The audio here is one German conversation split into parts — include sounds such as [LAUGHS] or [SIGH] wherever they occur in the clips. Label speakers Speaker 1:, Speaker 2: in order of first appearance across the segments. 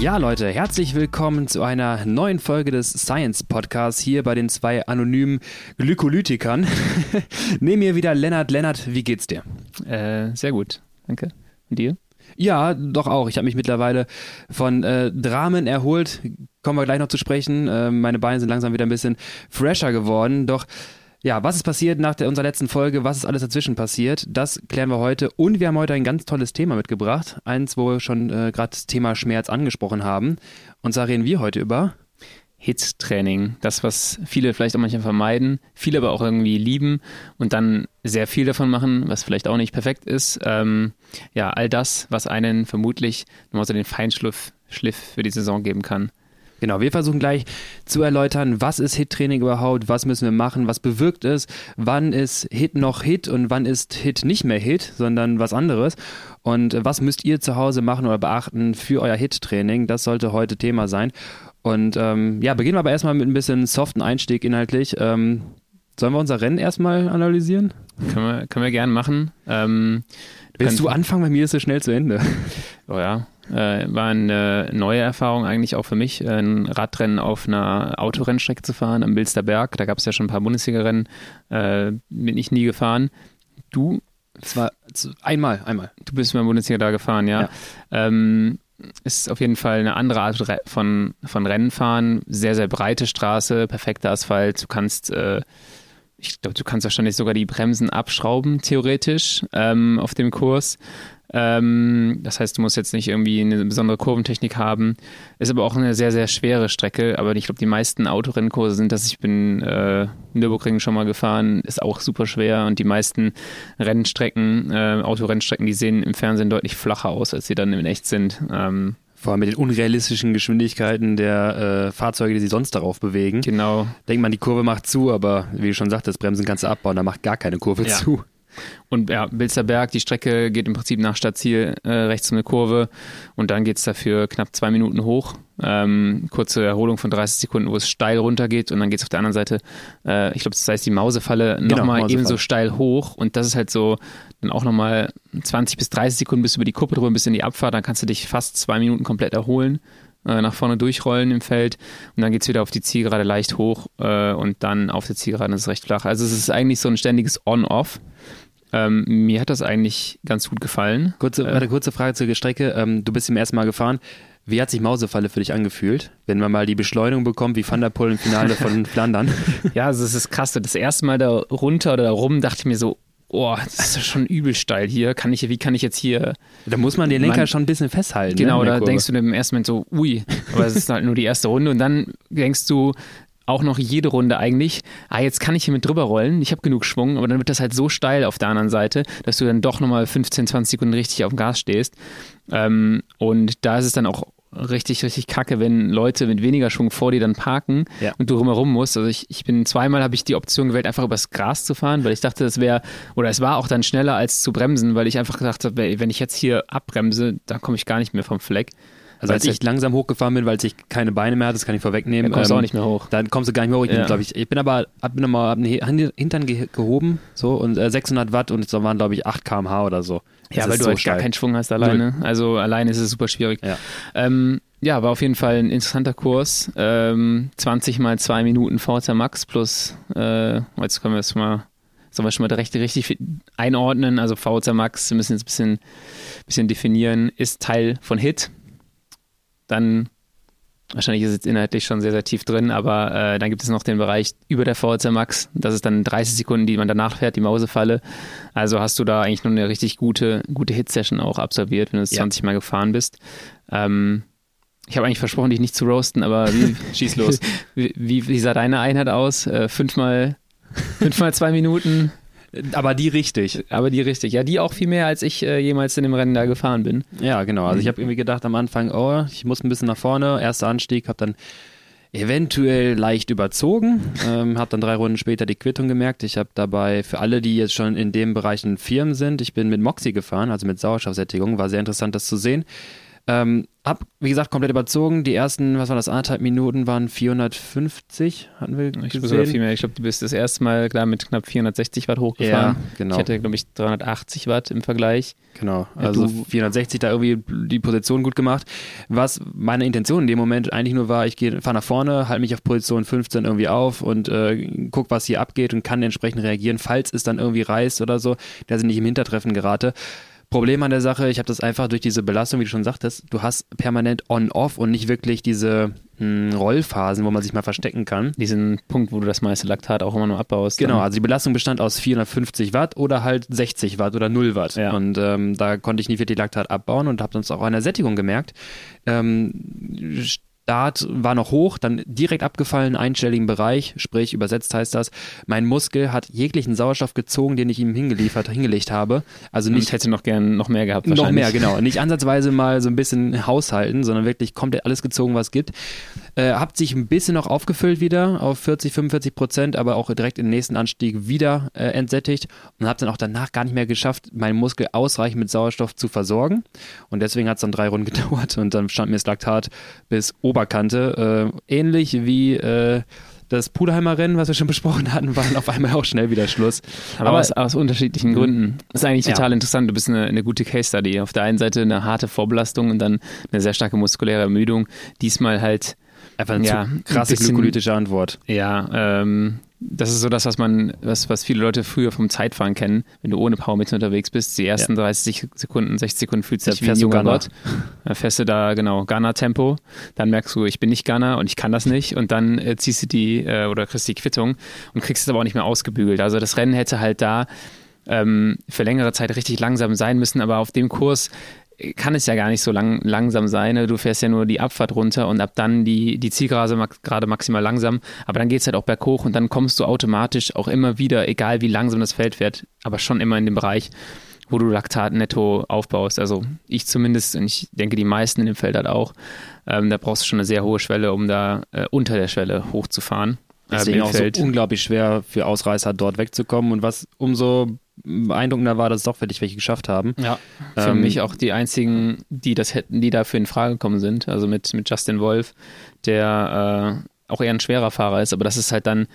Speaker 1: Ja, Leute, herzlich willkommen zu einer neuen Folge des Science Podcasts hier bei den zwei anonymen Glykolytikern. [LAUGHS] Neben mir wieder Lennart. Lennart, wie geht's dir?
Speaker 2: Äh, sehr gut, danke. Und dir?
Speaker 1: Ja, doch auch. Ich habe mich mittlerweile von äh, Dramen erholt. Kommen wir gleich noch zu sprechen. Äh, meine Beine sind langsam wieder ein bisschen fresher geworden. Doch ja, was ist passiert nach der, unserer letzten Folge? Was ist alles dazwischen passiert? Das klären wir heute. Und wir haben heute ein ganz tolles Thema mitgebracht. Eins, wo wir schon äh, gerade das Thema Schmerz angesprochen haben. Und zwar reden wir heute über
Speaker 2: Hit-Training. Das, was viele vielleicht auch manchmal vermeiden, viele aber auch irgendwie lieben und dann sehr viel davon machen, was vielleicht auch nicht perfekt ist. Ähm, ja, all das, was einen vermutlich nochmal so den Feinschliff Schliff für die Saison geben kann.
Speaker 1: Genau, wir versuchen gleich zu erläutern, was ist Hit-Training überhaupt, was müssen wir machen, was bewirkt es, wann ist Hit noch Hit und wann ist Hit nicht mehr Hit, sondern was anderes. Und was müsst ihr zu Hause machen oder beachten für euer Hit-Training? Das sollte heute Thema sein. Und ähm, ja, beginnen wir aber erstmal mit ein bisschen soften Einstieg inhaltlich. Ähm, sollen wir unser Rennen erstmal analysieren?
Speaker 2: Können wir, können wir gerne machen. Ähm,
Speaker 1: Willst du anfangen? Bei mir ist es schnell zu Ende.
Speaker 2: Oh ja, äh, war eine neue Erfahrung eigentlich auch für mich, ein Radrennen auf einer Autorennstrecke zu fahren am Bilsterberg. Da gab es ja schon ein paar Bundesliga-Rennen, äh, bin ich nie gefahren. Du?
Speaker 1: Zwar einmal, einmal.
Speaker 2: Du bist mal Bundesliga da gefahren, ja. ja. Ähm, ist auf jeden Fall eine andere Art von, von Rennen fahren. Sehr, sehr breite Straße, perfekter Asphalt. Du kannst äh, ich glaube, du kannst wahrscheinlich sogar die Bremsen abschrauben, theoretisch, ähm, auf dem Kurs. Ähm, das heißt, du musst jetzt nicht irgendwie eine besondere Kurventechnik haben. Ist aber auch eine sehr, sehr schwere Strecke. Aber ich glaube, die meisten Autorennkurse sind das. Ich bin äh, Nürburgring schon mal gefahren, ist auch super schwer. Und die meisten Rennstrecken, äh, Autorennstrecken, die sehen im Fernsehen deutlich flacher aus, als sie dann in echt sind. Ähm,
Speaker 1: vor allem mit den unrealistischen Geschwindigkeiten der äh, Fahrzeuge, die sich sonst darauf bewegen.
Speaker 2: Genau.
Speaker 1: Denkt man, die Kurve macht zu, aber wie du schon sagtest, Bremsen kannst du abbauen, da macht gar keine Kurve ja. zu.
Speaker 2: Und ja, Bilsterberg, die Strecke geht im Prinzip nach Stadtziel äh, rechts um eine Kurve und dann geht es dafür knapp zwei Minuten hoch. Ähm, kurze Erholung von 30 Sekunden, wo es steil runter geht und dann geht es auf der anderen Seite, äh, ich glaube, das heißt die Mausefalle, nochmal genau, Mausefalle. ebenso steil hoch und das ist halt so dann auch nochmal 20 bis 30 Sekunden bis über die Kuppe drüber, bis in die Abfahrt, dann kannst du dich fast zwei Minuten komplett erholen äh, nach vorne durchrollen im Feld und dann geht es wieder auf die Zielgerade leicht hoch äh, und dann auf der Zielgerade ist es recht flach. Also es ist eigentlich so ein ständiges On-Off. Ähm, mir hat das eigentlich ganz gut gefallen.
Speaker 1: Kurze, äh, warte, kurze Frage zur Strecke. Ähm, du bist im ersten Mal gefahren. Wie hat sich Mausefalle für dich angefühlt, wenn man mal die Beschleunigung bekommt, wie Van der Poel im Finale von [LAUGHS] Flandern?
Speaker 2: Ja, also es ist krass. Das erste Mal da runter oder da rum dachte ich mir so, oh, das ist schon übel steil hier. Kann ich, wie kann ich jetzt hier.
Speaker 1: Da muss man den Lenker man, schon ein bisschen festhalten.
Speaker 2: Genau, ne, da denkst du im ersten Moment so, ui, aber es ist halt nur die erste Runde. Und dann denkst du, auch noch jede Runde eigentlich, ah, jetzt kann ich hier mit drüber rollen, ich habe genug Schwung, aber dann wird das halt so steil auf der anderen Seite, dass du dann doch nochmal 15, 20 Sekunden richtig auf dem Gas stehst. Ähm, und da ist es dann auch richtig, richtig kacke, wenn Leute mit weniger Schwung vor dir dann parken ja. und du rumherum musst. Also ich, ich bin zweimal habe ich die Option gewählt, einfach übers Gras zu fahren, weil ich dachte, das wäre, oder es war auch dann schneller als zu bremsen, weil ich einfach gedacht habe, wenn ich jetzt hier abbremse, dann komme ich gar nicht mehr vom Fleck.
Speaker 1: Also als ich langsam hochgefahren bin, weil ich keine Beine mehr hatte, das kann ich vorwegnehmen.
Speaker 2: Dann kommst ähm, du auch nicht mehr hoch.
Speaker 1: Dann kommst du gar nicht mehr hoch. Ich, ja. bin, ich, ich bin aber hab mir nochmal hab den Hintern gehoben so und äh, 600 Watt und es waren glaube ich 8 kmh oder so.
Speaker 2: Das ja, weil du so halt gar keinen Schwung hast alleine. Null. Also alleine ist es super schwierig. Ja. Ähm, ja, war auf jeden Fall ein interessanter Kurs. Ähm, 20 mal 2 Minuten VZ Max plus, äh, jetzt können wir es mal, sollen wir schon mal richtig, richtig einordnen. Also VZ Max, wir müssen jetzt ein bisschen, bisschen definieren, ist Teil von HIT dann wahrscheinlich ist es inhaltlich schon sehr, sehr tief drin, aber äh, dann gibt es noch den Bereich über der VHC Max. Das ist dann 30 Sekunden, die man danach fährt, die Mausefalle. Also hast du da eigentlich nur eine richtig gute, gute Hit-Session auch absolviert, wenn du es ja. 20 Mal gefahren bist. Ähm, ich habe eigentlich versprochen, dich nicht zu roasten, aber wie, [LAUGHS] schieß los. [LAUGHS] Wie, wie, wie, sah deine Einheit aus? Äh, fünfmal, fünfmal zwei Minuten?
Speaker 1: Aber die richtig.
Speaker 2: Aber die richtig. Ja, die auch viel mehr, als ich äh, jemals in dem Rennen da gefahren bin.
Speaker 1: Ja, genau. Also ich mhm. habe irgendwie gedacht am Anfang, oh, ich muss ein bisschen nach vorne. Erster Anstieg, habe dann eventuell leicht überzogen. Ähm, habe dann drei Runden später die Quittung gemerkt. Ich habe dabei für alle, die jetzt schon in dem Bereich in Firmen sind, ich bin mit Moxie gefahren, also mit Sauerstoffsättigung. War sehr interessant, das zu sehen. Ähm, hab, wie gesagt, komplett überzogen. Die ersten, was waren das, anderthalb Minuten waren 450, hatten wir
Speaker 2: Ich glaube sogar viel mehr. Ich glaube, du bist das erste Mal klar mit knapp 460 Watt hochgefahren.
Speaker 1: Ja, genau.
Speaker 2: Ich hatte, glaube ich, 380 Watt im Vergleich.
Speaker 1: Genau, also ja, 460 da irgendwie die Position gut gemacht. Was meine Intention in dem Moment eigentlich nur war, ich fahre nach vorne, halte mich auf Position 15 irgendwie auf und äh, guck, was hier abgeht und kann entsprechend reagieren, falls es dann irgendwie reißt oder so, dass ich nicht im Hintertreffen gerate. Problem an der Sache, ich habe das einfach durch diese Belastung, wie du schon sagtest, du hast permanent on-off und nicht wirklich diese mh, hm, Rollphasen, wo man sich mal verstecken kann.
Speaker 2: Diesen Punkt, wo du das meiste Laktat auch immer nur abbaust.
Speaker 1: Genau, also die Belastung bestand aus 450 Watt oder halt 60 Watt oder 0 Watt. Ja. Und ähm, da konnte ich nicht wirklich Laktat abbauen und habe uns auch an der Sättigung gemerkt. Ähm, Start war noch hoch, dann direkt abgefallen, einstelligen Bereich, sprich übersetzt heißt das, mein Muskel hat jeglichen Sauerstoff gezogen, den ich ihm hingeliefert, hingelegt habe. Also nicht.
Speaker 2: Ich hätte noch gern noch mehr gehabt.
Speaker 1: Noch mehr, genau. Nicht ansatzweise mal so ein bisschen haushalten, sondern wirklich komplett alles gezogen, was es gibt. Äh, habt sich ein bisschen noch aufgefüllt wieder auf 40, 45 Prozent, aber auch direkt im nächsten Anstieg wieder äh, entsättigt und habe dann auch danach gar nicht mehr geschafft, meinen Muskel ausreichend mit Sauerstoff zu versorgen. Und deswegen hat es dann drei Runden [LAUGHS] gedauert und dann stand mir das Laktat bis Oberkante. Äh, ähnlich wie äh, das Pudelheimer Rennen, was wir schon [LAUGHS] besprochen hatten, war dann auf einmal auch schnell wieder Schluss.
Speaker 2: Aber, Aber aus, aus, unterschiedlichen Gründen. Das ist eigentlich total ja. interessant. Du bist eine, eine, gute Case Study. Auf der einen Seite eine harte Vorbelastung und dann eine sehr starke muskuläre Ermüdung. Diesmal halt
Speaker 1: Einfach eine ja, krasse bisschen, glykolytische Antwort.
Speaker 2: Ja, ähm, das ist so das, was man, was, was viele Leute früher vom Zeitfahren kennen. Wenn du ohne Powermeter unterwegs bist, die ersten ja. 30 Sekunden, 60 Sekunden fühlst du dich wie ein Gott. Dann fährst du da, genau, Ghana-Tempo. Dann merkst du, ich bin nicht Ghana und ich kann das nicht. Und dann äh, ziehst du die äh, oder kriegst die Quittung und kriegst es aber auch nicht mehr ausgebügelt. Also das Rennen hätte halt da ähm, für längere Zeit richtig langsam sein müssen, aber auf dem Kurs kann es ja gar nicht so lang, langsam sein. Ne? Du fährst ja nur die Abfahrt runter und ab dann die, die Zielgerade gerade maximal langsam. Aber dann geht es halt auch berghoch und dann kommst du automatisch auch immer wieder, egal wie langsam das Feld fährt, aber schon immer in den Bereich, wo du Laktat netto aufbaust. Also ich zumindest und ich denke die meisten in dem Feld halt auch. Ähm, da brauchst du schon eine sehr hohe Schwelle, um da äh, unter der Schwelle hochzufahren.
Speaker 1: Deswegen auch so unglaublich schwer für Ausreißer dort wegzukommen und was umso beeindruckender war, dass es doch wirklich welche geschafft haben.
Speaker 2: Ja, für ähm, mich auch die einzigen, die das hätten, die dafür in Frage gekommen sind. Also mit, mit Justin Wolf, der äh, auch eher ein schwerer Fahrer ist, aber das ist halt dann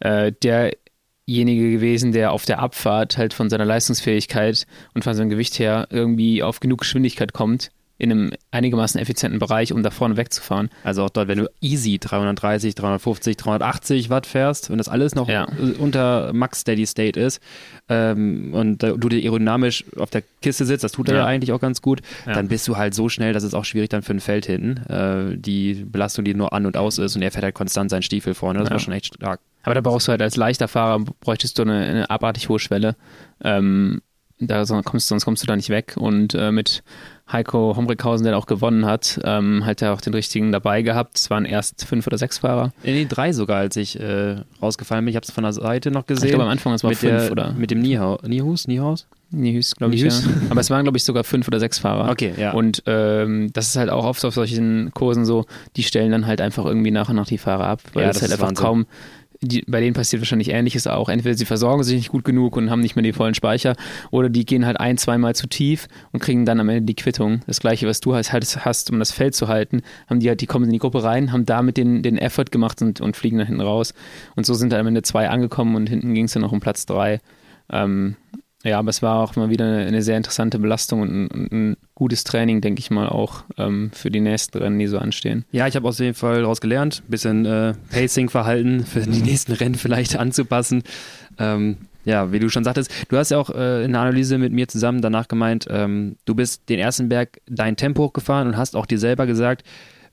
Speaker 2: äh, derjenige gewesen, der auf der Abfahrt halt von seiner Leistungsfähigkeit und von seinem Gewicht her irgendwie auf genug Geschwindigkeit kommt, in einem einigermaßen effizienten Bereich, um da vorne wegzufahren.
Speaker 1: Also auch dort, wenn du easy 330, 350, 380 Watt fährst und das alles noch ja. unter Max Steady State ist ähm, und du dir aerodynamisch auf der Kiste sitzt, das tut er ja, ja eigentlich auch ganz gut, ja. dann bist du halt so schnell, dass es auch schwierig dann für ein Feld hinten. Äh, die Belastung, die nur an und aus ist und er fährt halt konstant seinen Stiefel vorne, das war schon echt stark.
Speaker 2: Aber da brauchst du halt als leichter Fahrer, bräuchtest du eine, eine abartig hohe Schwelle. Ähm, da sonst kommst, sonst kommst du da nicht weg. Und äh, mit Heiko Homrikhausen, der auch gewonnen hat, ähm, hat er auch den richtigen dabei gehabt. Es waren erst fünf oder sechs Fahrer.
Speaker 1: Nee, drei sogar, als ich äh, rausgefallen bin. Ich habe es von der Seite noch gesehen. Ich
Speaker 2: glaube, am Anfang es war
Speaker 1: mit
Speaker 2: fünf,
Speaker 1: der,
Speaker 2: oder?
Speaker 1: Mit dem Niehau, Niehus, Niehus?
Speaker 2: Niehus, glaube ich. Ja. Aber es waren, glaube ich, sogar fünf oder sechs Fahrer.
Speaker 1: Okay, ja.
Speaker 2: Und ähm, das ist halt auch oft auf solchen Kursen so, die stellen dann halt einfach irgendwie nach und nach die Fahrer ab, weil ja, es halt einfach Wahnsinn. kaum die, bei denen passiert wahrscheinlich Ähnliches auch. Entweder sie versorgen sich nicht gut genug und haben nicht mehr die vollen Speicher oder die gehen halt ein, zweimal zu tief und kriegen dann am Ende die Quittung. Das gleiche, was du halt hast, um das Feld zu halten, haben die halt, die kommen in die Gruppe rein, haben damit den, den Effort gemacht und, und fliegen dann hinten raus. Und so sind dann am Ende zwei angekommen und hinten ging es dann noch um Platz drei. Ähm, ja, aber es war auch mal wieder eine, eine sehr interessante Belastung und ein, ein, gutes Training, denke ich mal, auch ähm, für die nächsten Rennen, die so anstehen.
Speaker 1: Ja, ich habe auf jeden Fall daraus gelernt, ein bisschen äh, Pacing-Verhalten für die nächsten Rennen vielleicht anzupassen. Ähm, ja, wie du schon sagtest, du hast ja auch äh, in der Analyse mit mir zusammen danach gemeint, ähm, du bist den ersten Berg dein Tempo hochgefahren und hast auch dir selber gesagt,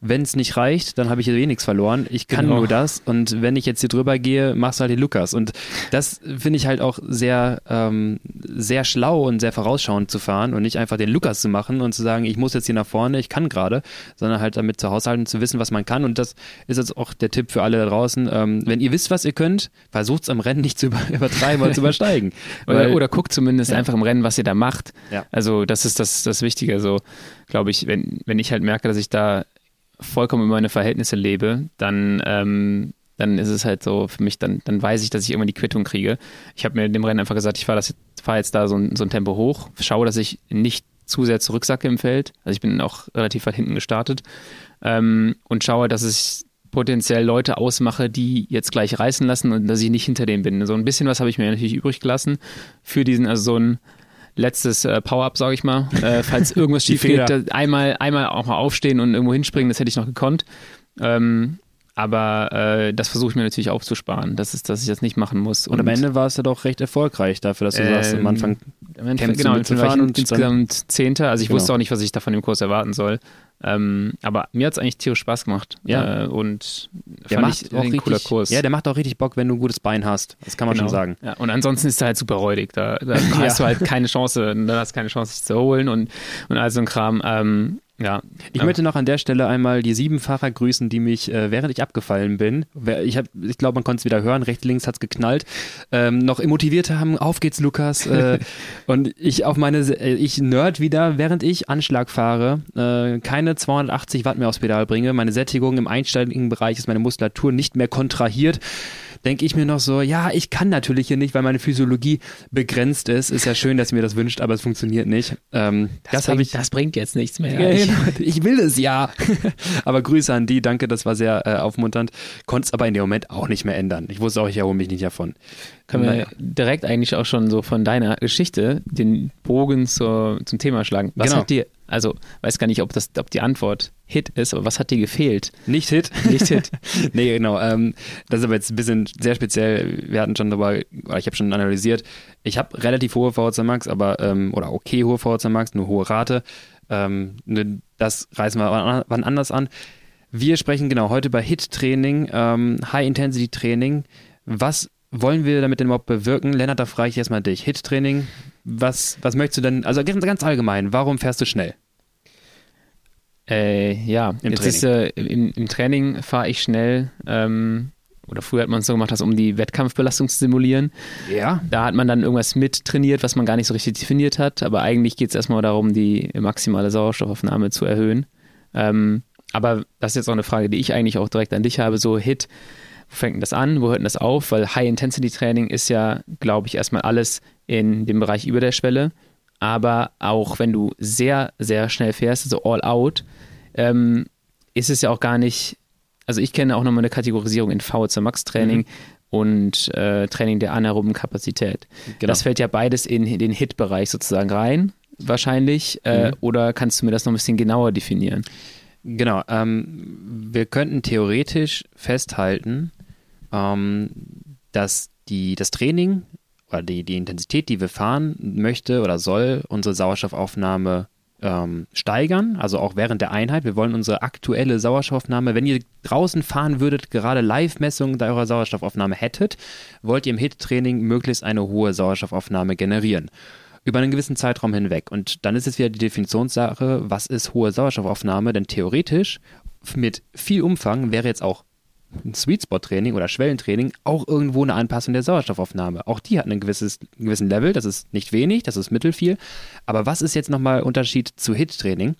Speaker 1: wenn es nicht reicht, dann habe ich hier eh nichts verloren. Ich kann genau. nur das und wenn ich jetzt hier drüber gehe, machst du halt den Lukas. Und das finde ich halt auch sehr, ähm, sehr schlau und sehr vorausschauend zu fahren und nicht einfach den Lukas zu machen und zu sagen, ich muss jetzt hier nach vorne, ich kann gerade, sondern halt damit zu haushalten, zu wissen, was man kann. Und das ist jetzt auch der Tipp für alle da draußen. Ähm, wenn ihr wisst, was ihr könnt, versucht es am Rennen nicht zu [LAUGHS] übertreiben oder zu übersteigen. [LAUGHS]
Speaker 2: oder, oder guckt zumindest ja. einfach im Rennen, was ihr da macht. Ja. Also das ist das, das Wichtige. So, glaube ich, wenn, wenn ich halt merke, dass ich da vollkommen über meine Verhältnisse lebe, dann, ähm, dann ist es halt so für mich, dann, dann weiß ich, dass ich irgendwann die Quittung kriege. Ich habe mir in dem Rennen einfach gesagt, ich fahre fahr jetzt da so ein, so ein Tempo hoch, schaue, dass ich nicht zu sehr zurücksacke im Feld. Also ich bin auch relativ weit hinten gestartet ähm, und schaue, dass ich potenziell Leute ausmache, die jetzt gleich reißen lassen und dass ich nicht hinter denen bin. So ein bisschen was habe ich mir natürlich übrig gelassen für diesen, also so ein letztes äh, Power-Up, sage ich mal. Äh, falls [LAUGHS] irgendwas schief geht, einmal, einmal auch mal aufstehen und irgendwo hinspringen, das hätte ich noch gekonnt. Ähm, aber äh, das versuche ich mir natürlich aufzusparen, dass, es, dass ich das nicht machen muss.
Speaker 1: Und, und am Ende war es ja doch recht erfolgreich dafür, dass du ähm, sagst, am Anfang
Speaker 2: am Ende, genau, mitzufahren und insgesamt Zehnter. Also ich genau. wusste auch nicht, was ich da von dem Kurs erwarten soll. Ähm, aber mir hat es eigentlich tierisch Spaß gemacht.
Speaker 1: Ja.
Speaker 2: Äh, und
Speaker 1: der macht ich auch ein cooler Kurs. Ja, der macht auch richtig Bock, wenn du ein gutes Bein hast. Das kann man genau. schon sagen.
Speaker 2: Ja, und ansonsten ist er halt super räudig. Da, da [LAUGHS] hast du halt keine Chance, da hast keine Chance, sich zu holen und, und all so ein Kram. Ähm, ja.
Speaker 1: Ich ja. möchte noch an der Stelle einmal die sieben Fahrer grüßen, die mich, äh, während ich abgefallen bin, ich, ich glaube, man konnte es wieder hören, rechts, links hat es geknallt, ähm, noch motiviert haben, auf geht's, Lukas. Äh, [LAUGHS] und ich auf meine, äh, ich nerd wieder, während ich Anschlag fahre, äh, keine 280 Watt mehr aufs Pedal bringe, meine Sättigung im einstelligen Bereich ist meine Muskulatur nicht mehr kontrahiert denke ich mir noch so, ja, ich kann natürlich hier nicht, weil meine Physiologie begrenzt ist. Ist ja schön, dass ihr mir das wünscht, aber es funktioniert nicht. Ähm,
Speaker 2: das, das, ich, das bringt jetzt nichts mehr.
Speaker 1: Ja, ich, ich, will es ja. [LAUGHS] aber Grüße an die, danke, das war sehr äh, aufmunternd. Konnte es aber in dem Moment auch nicht mehr ändern. Ich wusste auch, ich erhole mich nicht davon.
Speaker 2: Können wir direkt eigentlich auch schon so von deiner Geschichte den Bogen zur, zum Thema schlagen. Was genau. hat dir, also weiß gar nicht, ob, das, ob die Antwort Hit ist, aber was hat dir gefehlt?
Speaker 1: Nicht Hit. [LAUGHS]
Speaker 2: Nicht Hit. [LAUGHS]
Speaker 1: nee, genau. Ähm, das ist aber jetzt ein bisschen sehr speziell. Wir hatten schon darüber, ich habe schon analysiert, ich habe relativ hohe VHC Max, aber, ähm, oder okay hohe VHC Max, nur hohe Rate. Ähm, ne, das reißen wir wann anders an. Wir sprechen genau heute bei Hit-Training, ähm, High-Intensity-Training. Was wollen wir damit denn überhaupt bewirken? Lennart, da frage ich erstmal dich. Hit-Training, was, was möchtest du denn, also ganz, ganz allgemein, warum fährst du schnell?
Speaker 2: Äh, ja, Im jetzt Training. ist äh, im, im, Training fahre ich schnell. Ähm, oder früher hat man es so gemacht, das, um die Wettkampfbelastung zu simulieren.
Speaker 1: Ja.
Speaker 2: Da hat man dann irgendwas mit trainiert, was man gar nicht so richtig definiert hat. Aber eigentlich geht es erstmal darum, die maximale Sauerstoffaufnahme zu erhöhen. Ähm, aber das ist jetzt auch eine Frage, die ich eigentlich auch direkt an dich habe. So Hit, wo fängt denn das an? Wo hört denn das auf? Weil High-Intensity-Training ist ja, glaube ich, erstmal alles in dem Bereich über der Schwelle. Aber auch wenn du sehr, sehr schnell fährst, also all out, ähm, ist es ja auch gar nicht. Also ich kenne auch nochmal eine Kategorisierung in VHC Max Training. Mhm und äh, Training der anaeroben Kapazität. Genau. Das fällt ja beides in, in den Hit-Bereich sozusagen rein, wahrscheinlich. Äh, mhm. Oder kannst du mir das noch ein bisschen genauer definieren?
Speaker 1: Genau. Ähm, wir könnten theoretisch festhalten, ähm, dass die, das Training oder die, die Intensität, die wir fahren, möchte oder soll unsere Sauerstoffaufnahme ähm, steigern, also auch während der Einheit. Wir wollen unsere aktuelle Sauerstoffaufnahme, wenn ihr draußen fahren würdet, gerade Live-Messungen eurer Sauerstoffaufnahme hättet, wollt ihr im HIT-Training möglichst eine hohe Sauerstoffaufnahme generieren. Über einen gewissen Zeitraum hinweg. Und dann ist es wieder die Definitionssache, was ist hohe Sauerstoffaufnahme? Denn theoretisch mit viel Umfang wäre jetzt auch ein Sweet Spot Training oder Schwellentraining auch irgendwo eine Anpassung der Sauerstoffaufnahme. Auch die hat ein gewisses, einen gewissen Level, das ist nicht wenig, das ist mittelfiel. Aber was ist jetzt nochmal Unterschied zu Hit-Training?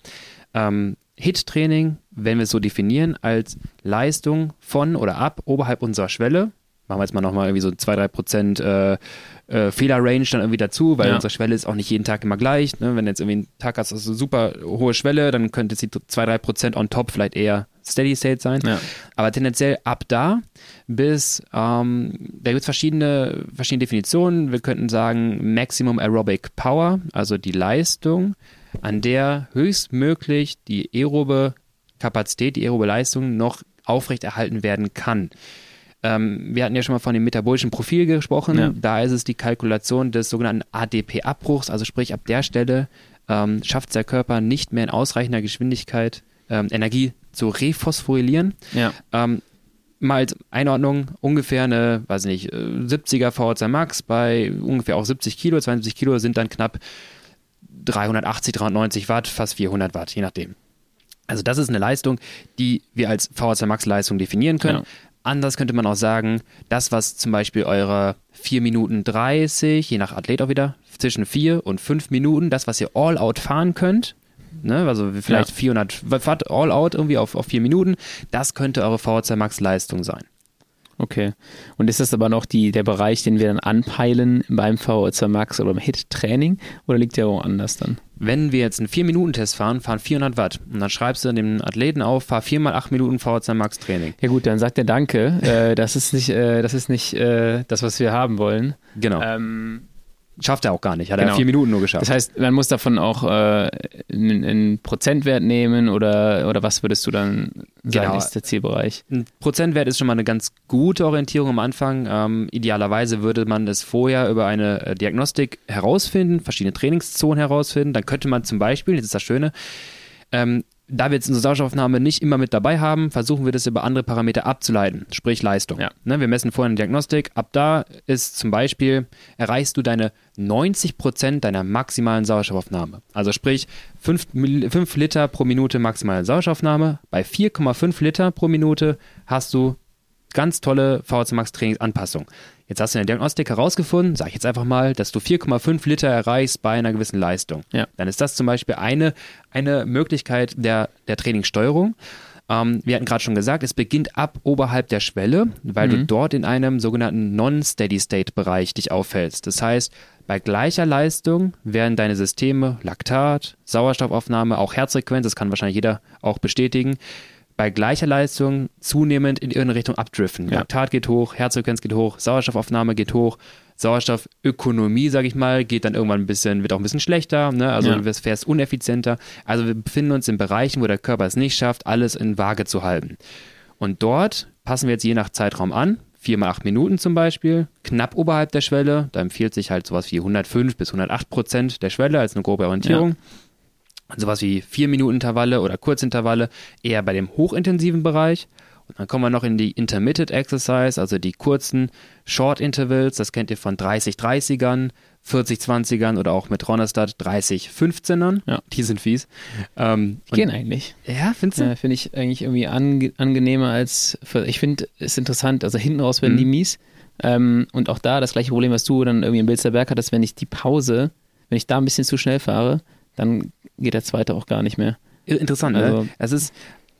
Speaker 1: Ähm, Hit-Training, wenn wir es so definieren, als Leistung von oder ab oberhalb unserer Schwelle, machen wir jetzt mal nochmal irgendwie so 2-3 Prozent äh, äh, Fehlerrange dann irgendwie dazu, weil ja. unsere Schwelle ist auch nicht jeden Tag immer gleich. Ne? Wenn jetzt irgendwie ein Tag hast, du super hohe Schwelle, dann könnte sie 2-3 Prozent on top vielleicht eher Steady State sein. Ja. Aber tendenziell ab da bis, ähm, da gibt es verschiedene, verschiedene Definitionen. Wir könnten sagen Maximum Aerobic Power, also die Leistung, an der höchstmöglich die aerobe Kapazität, die aerobe Leistung noch aufrechterhalten werden kann. Ähm, wir hatten ja schon mal von dem metabolischen Profil gesprochen. Ja. Da ist es die Kalkulation des sogenannten ADP-Abbruchs, also sprich ab der Stelle ähm, schafft der Körper nicht mehr in ausreichender Geschwindigkeit ähm, Energie zu rephosphorylieren.
Speaker 2: Ja.
Speaker 1: Ähm, mal als Einordnung ungefähr eine, weiß nicht, 70er äh, VHC Max bei ungefähr auch 70 Kilo, 72 Kilo sind dann knapp 380, 390 Watt, fast 400 Watt, je nachdem. Also das ist eine Leistung, die wir als VHC Max Leistung definieren können. Genau. Anders könnte man auch sagen, das, was zum Beispiel eure 4 Minuten 30, je nach Athlet auch wieder, zwischen 4 und 5 Minuten, das, was ihr all out fahren könnt, ne, also vielleicht ja. 400 Watt all out irgendwie auf, auf 4 Minuten, das könnte eure VHC Max Leistung sein.
Speaker 2: Okay. Und ist das aber noch die, der Bereich, den wir dann anpeilen beim VO2 Max oder beim HIT-Training oder liegt der woanders dann?
Speaker 1: Wenn wir jetzt einen 4-Minuten-Test fahren, fahren 400 Watt und dann schreibst du dem Athleten auf, fahr 4 mal 8 Minuten VO2 Max Training.
Speaker 2: Ja gut, dann sagt er Danke, äh, das ist nicht, äh, das, ist nicht äh, das, was wir haben wollen.
Speaker 1: Genau.
Speaker 2: Ähm,
Speaker 1: Schafft er auch gar nicht. Hat genau. er vier Minuten nur geschafft.
Speaker 2: Das heißt, man muss davon auch äh, einen, einen, Prozentwert nehmen oder, oder was würdest du dann sagen, genau. ist der Zielbereich?
Speaker 1: Ein Prozentwert ist schon mal eine ganz gute Orientierung am Anfang. Ähm, idealerweise würde man es vorher über eine äh, Diagnostik herausfinden, verschiedene Trainingszonen herausfinden. Dann könnte man zum Beispiel, das ist das Schöne, ähm, da wir jetzt unsere Sauerstoffaufnahme nicht immer mit dabei haben, versuchen wir das über andere Parameter abzuleiten, sprich Leistung. Ja. Ne, wir messen vorher eine Diagnostik. Ab da ist zum Beispiel, erreichst du deine 90 Prozent deiner maximalen Sauerstoffaufnahme. Also sprich 5, 5 Liter pro Minute maximale Sauerstoffaufnahme. Bei 4,5 Liter pro Minute hast du ganz tolle VHC Max Trainingsanpassung. Jetzt hast du in der Diagnostik herausgefunden, sage ich jetzt einfach mal, dass du 4,5 Liter erreichst bei einer gewissen Leistung. Ja. Dann ist das zum Beispiel eine, eine Möglichkeit der, der Trainingssteuerung. Ähm, wir hatten gerade schon gesagt, es beginnt ab oberhalb der Schwelle, weil mhm. du dort in einem sogenannten Non-Steady-State-Bereich dich aufhältst. Das heißt, bei gleicher Leistung werden deine Systeme Laktat, Sauerstoffaufnahme, auch Herzfrequenz, das kann wahrscheinlich jeder auch bestätigen, bei gleicher Leistung zunehmend in irgendeine Richtung abdriften. Ja. Laktat geht hoch, Herzfrequenz geht hoch, Sauerstoffaufnahme geht hoch, Sauerstoffökonomie, sage ich mal, geht dann irgendwann ein bisschen, wird auch ein bisschen schlechter, ne? also ja. du fährst uneffizienter. Also wir befinden uns in Bereichen, wo der Körper es nicht schafft, alles in Waage zu halten. Und dort passen wir jetzt je nach Zeitraum an, 4 mal 8 Minuten zum Beispiel, knapp oberhalb der Schwelle, da empfiehlt sich halt sowas wie 105 bis 108 Prozent der Schwelle als eine grobe Orientierung. Ja sowas wie 4-Minuten-Intervalle oder Kurzintervalle eher bei dem hochintensiven Bereich. Und dann kommen wir noch in die Intermittent Exercise, also die kurzen Short Intervals, das kennt ihr von 30-30ern, 40-20ern oder auch mit Ronnerstadt 30-15ern.
Speaker 2: Ja.
Speaker 1: Die sind fies.
Speaker 2: Ähm, die gehen eigentlich.
Speaker 1: Ja, findest du? Ja,
Speaker 2: finde ich eigentlich irgendwie ange angenehmer als, für, ich finde es interessant, also hinten raus werden mhm. die mies. Ähm, und auch da das gleiche Problem, was du dann irgendwie im Bilsterberg hattest, wenn ich die Pause, wenn ich da ein bisschen zu schnell fahre, dann geht der zweite auch gar nicht mehr.
Speaker 1: Interessant, ne? also, ne? Es ist,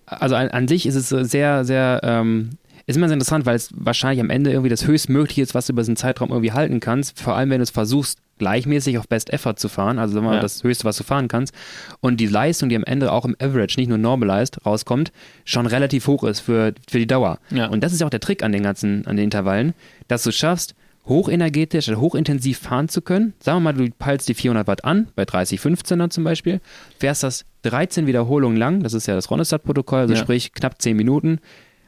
Speaker 1: also an, an, sich ist es sehr, sehr, ähm, ist immer sehr interessant, weil es wahrscheinlich am Ende irgendwie das höchstmögliche ist, was du über diesen Zeitraum irgendwie halten kannst. Vor allem, wenn du es versuchst, gleichmäßig auf Best Effort zu fahren, also sagen wir mal ja. das Höchste, was du fahren kannst. Und die Leistung, die am Ende auch im Average, nicht nur normalized, rauskommt, schon relativ hoch ist für, für die Dauer. Ja. Und das ist ja auch der Trick an den ganzen, an den Intervallen, dass du schaffst, hochenergetisch, also hochintensiv fahren zu können. Sagen wir mal, du peilst die 400 Watt an, bei 30, 15er zum Beispiel, fährst das 13 Wiederholungen lang, das ist ja das Ronestad-Protokoll, also ja. sprich knapp 10 Minuten.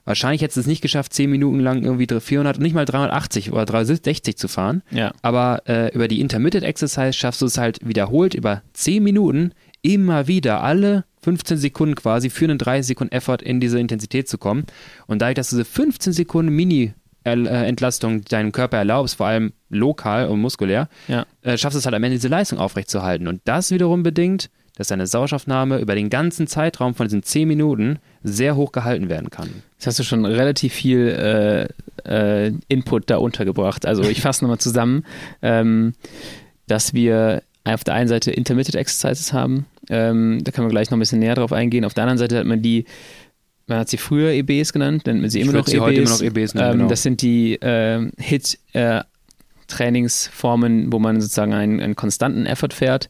Speaker 1: Wahrscheinlich hättest du es nicht geschafft, 10 Minuten lang irgendwie 400, nicht mal 380 oder 360 zu fahren.
Speaker 2: Ja.
Speaker 1: Aber äh, über die Intermittent Exercise schaffst du es halt wiederholt über 10 Minuten immer wieder alle 15 Sekunden quasi für einen 30 Sekunden Effort in diese Intensität zu kommen. Und dadurch, dass du diese 15 Sekunden Mini Entlastung deinem Körper erlaubst, vor allem lokal und muskulär,
Speaker 2: ja.
Speaker 1: äh, schaffst es halt am Ende diese Leistung aufrechtzuerhalten. Und das wiederum bedingt, dass deine Sauerstoffnahme über den ganzen Zeitraum von diesen 10 Minuten sehr hoch gehalten werden kann.
Speaker 2: Jetzt hast du schon relativ viel äh, äh, Input da untergebracht. Also ich fasse nochmal zusammen, ähm, dass wir auf der einen Seite Intermittent Exercises haben, ähm, da können wir gleich noch ein bisschen näher drauf eingehen. Auf der anderen Seite hat man die man hat sie früher EBs genannt, nennt man sie immer noch
Speaker 1: EBs. Heute immer noch EBs
Speaker 2: nennen, ähm, genau. Das sind die äh, Hit äh, Trainingsformen, wo man sozusagen einen, einen konstanten Effort fährt.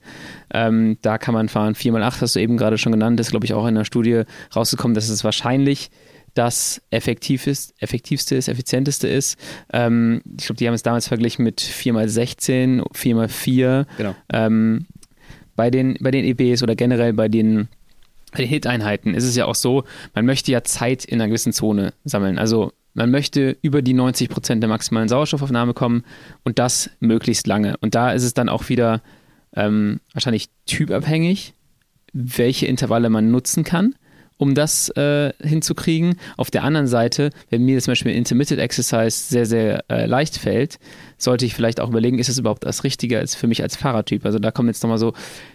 Speaker 2: Ähm, da kann man fahren 4x8, hast du eben gerade schon genannt, das ist glaube ich auch in der Studie rausgekommen, dass es wahrscheinlich das effektiv ist, effektivste ist, effizienteste ist. Ähm, ich glaube, die haben es damals verglichen mit 4x16, 4x4.
Speaker 1: Genau.
Speaker 2: Ähm, bei, den, bei den EBs oder generell bei den bei den Hit-Einheiten ist es ja auch so, man möchte ja Zeit in einer gewissen Zone sammeln. Also man möchte über die 90 Prozent der maximalen Sauerstoffaufnahme kommen und das möglichst lange. Und da ist es dann auch wieder ähm, wahrscheinlich typabhängig, welche Intervalle man nutzen kann um das äh, hinzukriegen. Auf der anderen Seite, wenn mir zum Beispiel Intermittent Exercise sehr, sehr äh, leicht fällt, sollte ich vielleicht auch überlegen, ist es überhaupt das Richtige als für mich als Fahrertyp? Also da kommen jetzt nochmal so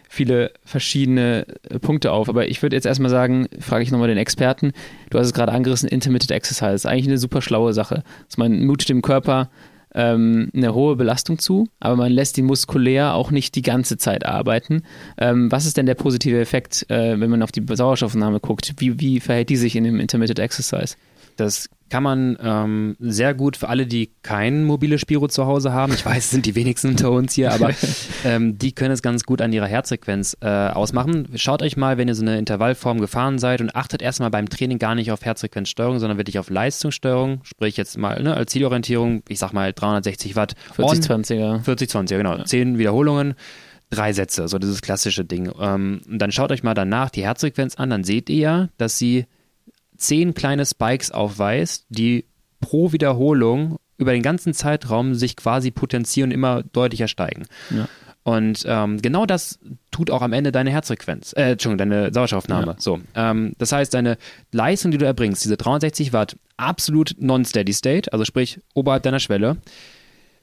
Speaker 2: viele verschiedene äh, Punkte auf. Aber ich würde jetzt erstmal sagen, frage ich nochmal den Experten, du hast es gerade angerissen, Intermittent Exercise, ist eigentlich eine super schlaue Sache. Dass man mutet dem Körper ähm, eine hohe Belastung zu, aber man lässt ihn muskulär auch nicht die ganze Zeit arbeiten. Ähm, was ist denn der positive Effekt, äh, wenn man auf die Sauerstoffnahme guckt? Wie, wie verhält die sich in dem Intermittent Exercise?
Speaker 1: Das kann man ähm, sehr gut für alle, die kein mobiles Spiro zu Hause haben. Ich weiß, es sind die wenigsten unter uns hier, aber [LAUGHS] ähm, die können es ganz gut an ihrer Herzfrequenz äh, ausmachen. Schaut euch mal, wenn ihr so eine Intervallform gefahren seid und achtet erstmal beim Training gar nicht auf Herzfrequenzsteuerung, sondern wirklich auf Leistungssteuerung. Sprich jetzt mal ne, als Zielorientierung, ich sag mal 360 Watt.
Speaker 2: 40-20er.
Speaker 1: 40-20er, genau. Ja. 10 Wiederholungen drei Sätze, so dieses klassische Ding. Ähm, dann schaut euch mal danach die Herzfrequenz an, dann seht ihr ja, dass sie zehn kleine Spikes aufweist, die pro Wiederholung über den ganzen Zeitraum sich quasi potenzieren und immer deutlicher steigen. Ja. Und ähm, genau das tut auch am Ende deine Herzfrequenz, äh, Entschuldigung, deine Sauerstoffaufnahme. Ja. So, ähm, das heißt, deine Leistung, die du erbringst, diese 63 Watt, absolut non-steady state, also sprich oberhalb deiner Schwelle,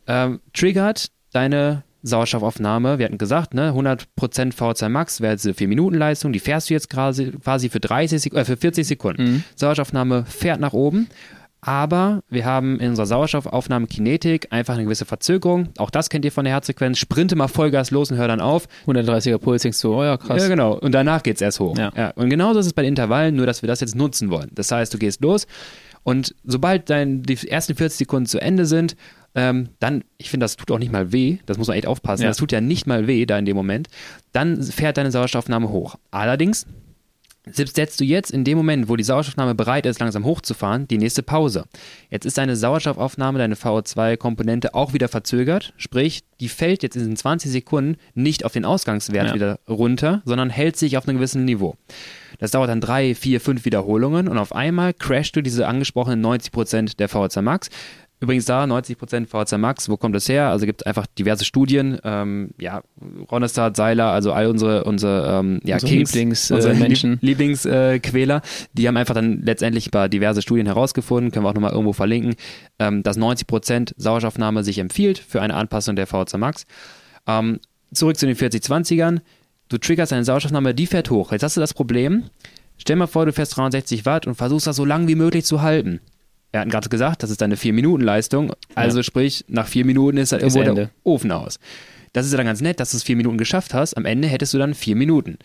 Speaker 1: ähm, triggert deine Sauerstoffaufnahme, wir hatten gesagt, ne, 100% VO2 Max wäre diese 4-Minuten-Leistung, die fährst du jetzt quasi, quasi für, 30 äh, für 40 Sekunden. Mhm. Sauerstoffaufnahme fährt nach oben, aber wir haben in unserer Sauerstoffaufnahme Kinetik einfach eine gewisse Verzögerung. Auch das kennt ihr von der Herzsequenz. Sprinte mal Vollgas los und hör dann auf.
Speaker 2: 130er Puls, denkst du, oh ja, krass.
Speaker 1: Ja, genau. Und danach geht es erst hoch. Ja. ja. Und genauso ist es bei den Intervallen, nur dass wir das jetzt nutzen wollen. Das heißt, du gehst los und sobald dein, die ersten 40 Sekunden zu Ende sind, ähm, dann, ich finde, das tut auch nicht mal weh, das muss man echt aufpassen, ja. das tut ja nicht mal weh da in dem Moment, dann fährt deine Sauerstoffnahme hoch. Allerdings selbst setzt du jetzt in dem Moment, wo die Sauerstoffnahme bereit ist, langsam hochzufahren, die nächste Pause. Jetzt ist deine Sauerstoffaufnahme, deine VO2-Komponente auch wieder verzögert, sprich, die fällt jetzt in diesen 20 Sekunden nicht auf den Ausgangswert ja. wieder runter, sondern hält sich auf einem gewissen Niveau. Das dauert dann drei, vier, fünf Wiederholungen und auf einmal crashst du diese angesprochenen 90% der VO2 Max, Übrigens da 90% VHC Max, wo kommt das her? Also gibt es einfach diverse Studien, ähm, ja, Ronestad, Seiler, also all unsere, unsere ähm, ja, unsere Kings, Lieblings, äh. Lieblingsquäler, äh, die haben einfach dann letztendlich bei diverse Studien herausgefunden, können wir auch nochmal irgendwo verlinken, ähm, dass 90% Sauerstoffnahme sich empfiehlt für eine Anpassung der VHC Max. Ähm, zurück zu den 40-20ern, du triggerst eine Sauerstoffnahme, die fährt hoch. Jetzt hast du das Problem, stell mal vor, du fährst 360 Watt und versuchst das so lang wie möglich zu halten wir hatten gerade gesagt, das ist deine 4-Minuten-Leistung. Also ja. sprich, nach vier Minuten ist dann irgendwo Ende. der Ofen aus. Das ist ja dann ganz nett, dass du es vier Minuten geschafft hast. Am Ende hättest du dann vier Minuten.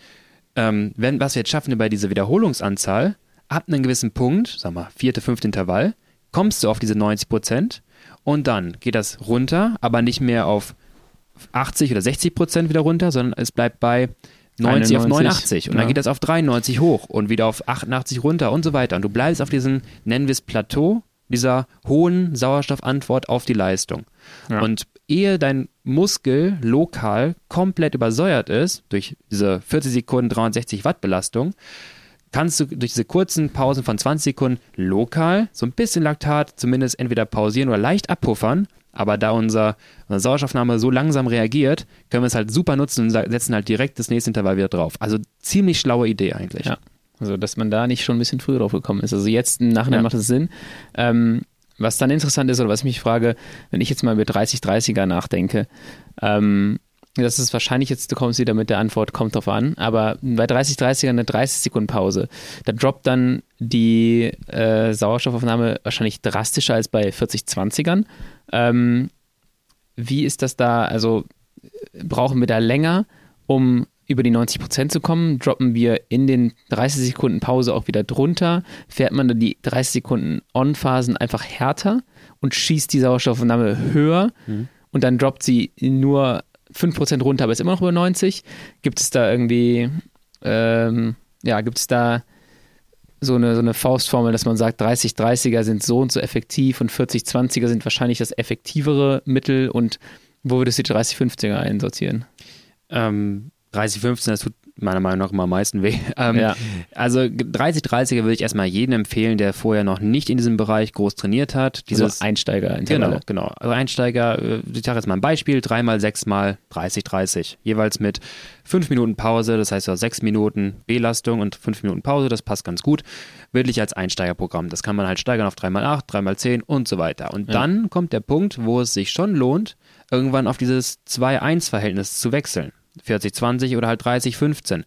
Speaker 1: Ähm, wenn, was wir jetzt schaffen bei dieser Wiederholungsanzahl, ab einem gewissen Punkt, sag mal, vierte, fünfte Intervall, kommst du auf diese 90 Prozent und dann geht das runter, aber nicht mehr auf 80 oder 60 Prozent wieder runter, sondern es bleibt bei 90 auf 89 und ja. dann geht das auf 93 hoch und wieder auf 88 runter und so weiter. Und du bleibst auf diesem, nennen wir es Plateau, dieser hohen Sauerstoffantwort auf die Leistung. Ja. Und ehe dein Muskel lokal komplett übersäuert ist, durch diese 40 Sekunden 360 Watt Belastung, kannst du durch diese kurzen Pausen von 20 Sekunden lokal so ein bisschen Laktat zumindest entweder pausieren oder leicht abpuffern aber da unser, unsere Sauerstoffnahme so langsam reagiert, können wir es halt super nutzen und setzen halt direkt das nächste Intervall wieder drauf. Also ziemlich schlaue Idee eigentlich.
Speaker 2: Ja. Also, dass man da nicht schon ein bisschen früher drauf gekommen ist. Also jetzt im Nachhinein ja. macht es Sinn. Ähm, was dann interessant ist, oder was ich mich frage, wenn ich jetzt mal über 30-30er nachdenke, ähm, das ist wahrscheinlich jetzt, du kommst wieder mit der Antwort, kommt drauf an, aber bei 30-30er eine 30 Sekunden Pause. Da droppt dann die äh, Sauerstoffaufnahme wahrscheinlich drastischer als bei 40-20ern. Ähm, wie ist das da? Also brauchen wir da länger, um über die 90 Prozent zu kommen? Droppen wir in den 30 Sekunden Pause auch wieder drunter? Fährt man dann die 30 Sekunden On-Phasen einfach härter und schießt die Sauerstoffnahme höher mhm. und dann droppt sie nur 5 Prozent runter, aber ist immer noch über 90? Gibt es da irgendwie, ähm, ja, gibt es da so eine, so eine Faustformel, dass man sagt, 30-30er sind so und so effektiv und 40-20er sind wahrscheinlich das effektivere Mittel und wo würdest du die 30-50er einsortieren?
Speaker 1: Ähm, 30-15, das tut meiner Meinung nach immer am meisten weh. [LAUGHS] Ähm, ja. Also 30-30er würde ich erstmal jedem empfehlen, der vorher noch nicht in diesem Bereich groß trainiert hat. Also
Speaker 2: Dieses also Einsteiger.
Speaker 1: Genau, genau. Also Einsteiger, äh, ich sage jetzt mal ein Beispiel, dreimal, sechsmal 30-30. Jeweils mit fünf Minuten Pause, das heißt so sechs Minuten Belastung und fünf Minuten Pause, das passt ganz gut. Wirklich als Einsteigerprogramm. Das kann man halt steigern auf 3x8, 3x10 und so weiter. Und ja. dann kommt der Punkt, wo es sich schon lohnt, irgendwann auf dieses 2-1-Verhältnis zu wechseln. 40-20 oder halt 30-15.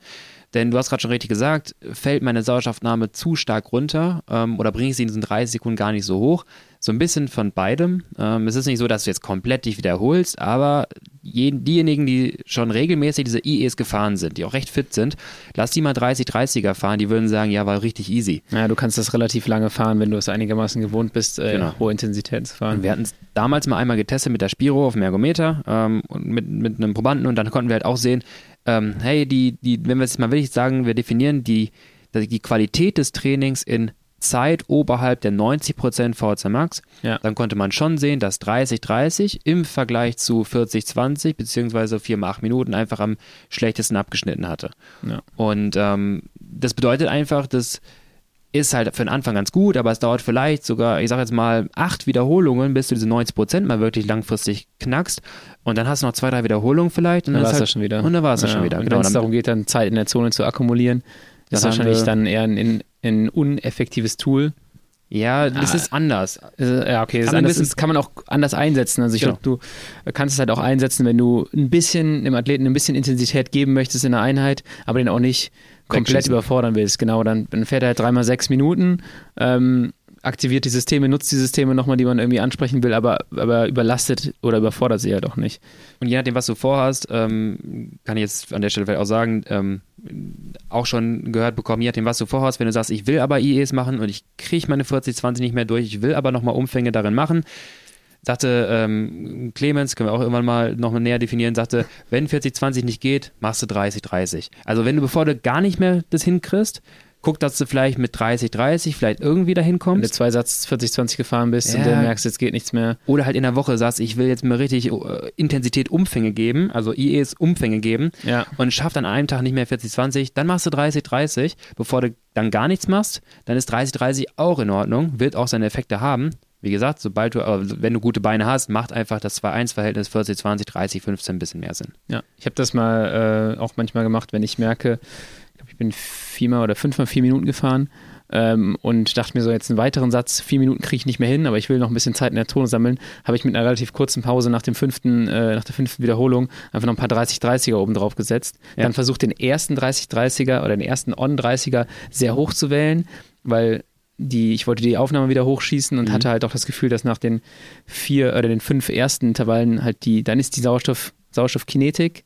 Speaker 1: Denn du hast gerade schon richtig gesagt, fällt meine Sauerstoffnahme zu stark runter ähm, oder bringe ich sie in diesen 30 Sekunden gar nicht so hoch, so ein bisschen von beidem. Ähm, es ist nicht so, dass du jetzt komplett dich wiederholst, aber je, diejenigen, die schon regelmäßig diese IEs gefahren sind, die auch recht fit sind, lass die mal 30-30er fahren, die würden sagen, ja, war richtig easy.
Speaker 2: Ja, du kannst das relativ lange fahren, wenn du es einigermaßen gewohnt bist, äh, genau. hohe Intensität zu fahren.
Speaker 1: Und wir hatten es damals mal einmal getestet mit der Spiro auf dem Ergometer ähm, und mit, mit einem Probanden und dann konnten wir halt auch sehen, ähm, hey, die, die, wenn wir es mal wirklich sagen, wir definieren die, die Qualität des Trainings in Zeit oberhalb der 90% VHC Max, ja. dann konnte man schon sehen, dass 30-30 im Vergleich zu 40-20 beziehungsweise 4 mal 8 Minuten einfach am schlechtesten abgeschnitten hatte. Ja. Und ähm, das bedeutet einfach, dass ist halt für den Anfang ganz gut, aber es dauert vielleicht sogar, ich sag jetzt mal, acht Wiederholungen, bis du diese 90 Prozent mal wirklich langfristig knackst. Und dann hast du noch zwei, drei Wiederholungen vielleicht. Und
Speaker 2: dann,
Speaker 1: dann
Speaker 2: war es halt, schon wieder.
Speaker 1: Und dann war es ja, schon wieder.
Speaker 2: Genau, wenn es darum geht, dann Zeit in der Zone zu akkumulieren, das ist wahrscheinlich dann eher ein, ein uneffektives Tool.
Speaker 1: Ja, das ah, ist anders.
Speaker 2: Ja, okay, das, kann, anders, das kann man auch anders einsetzen. Also ich genau. glaube, du kannst es halt auch einsetzen, wenn du ein bisschen dem Athleten ein bisschen Intensität geben möchtest in der Einheit, aber den auch nicht komplett überfordern willst. Genau, dann, dann fährt er halt dreimal sechs Minuten. Ähm, aktiviert die Systeme, nutzt die Systeme nochmal, die man irgendwie ansprechen will, aber, aber überlastet oder überfordert sie ja doch nicht.
Speaker 1: Und je nachdem, was du vorhast, ähm, kann ich jetzt an der Stelle vielleicht auch sagen, ähm, auch schon gehört bekommen, je nachdem, was du vorhast, wenn du sagst, ich will aber IEs machen und ich kriege meine 40, 20 nicht mehr durch, ich will aber nochmal Umfänge darin machen, sagte ähm, Clemens, können wir auch irgendwann mal noch näher definieren, sagte, wenn 40, 20 nicht geht, machst du 30, 30. Also wenn du, bevor du gar nicht mehr das hinkriegst, guck, dass du vielleicht mit 30, 30 vielleicht irgendwie dahin kommst. Wenn
Speaker 2: du zwei Satz 40, 20 gefahren bist ja. und dann merkst, jetzt geht nichts mehr.
Speaker 1: Oder halt in der Woche sagst, ich will jetzt mir richtig äh, Intensität Umfänge geben, also IEs Umfänge geben ja. und schaffst an einem Tag nicht mehr 40, 20, dann machst du 30, 30, bevor du dann gar nichts machst, dann ist 30, 30 auch in Ordnung, wird auch seine Effekte haben. Wie gesagt, sobald du, wenn du gute Beine hast, macht einfach das 2-1-Verhältnis 40, 20, 30, 15 ein bisschen mehr Sinn.
Speaker 2: Ja, ich habe das mal äh, auch manchmal gemacht, wenn ich merke, bin viermal oder fünfmal vier Minuten gefahren ähm, und dachte mir so, jetzt einen weiteren Satz, vier Minuten kriege ich nicht mehr hin, aber ich will noch ein bisschen Zeit in der Tone sammeln, habe ich mit einer relativ kurzen Pause nach dem fünften, äh, nach der fünften Wiederholung einfach noch ein paar 30-30er oben drauf gesetzt. Ja. Dann versucht den ersten 30-30er oder den ersten On-30er sehr hoch zu wählen, weil die, ich wollte die Aufnahme wieder hochschießen und mhm. hatte halt auch das Gefühl, dass nach den vier oder den fünf ersten Intervallen halt die, dann ist die Sauerstoff, Sauerstoffkinetik,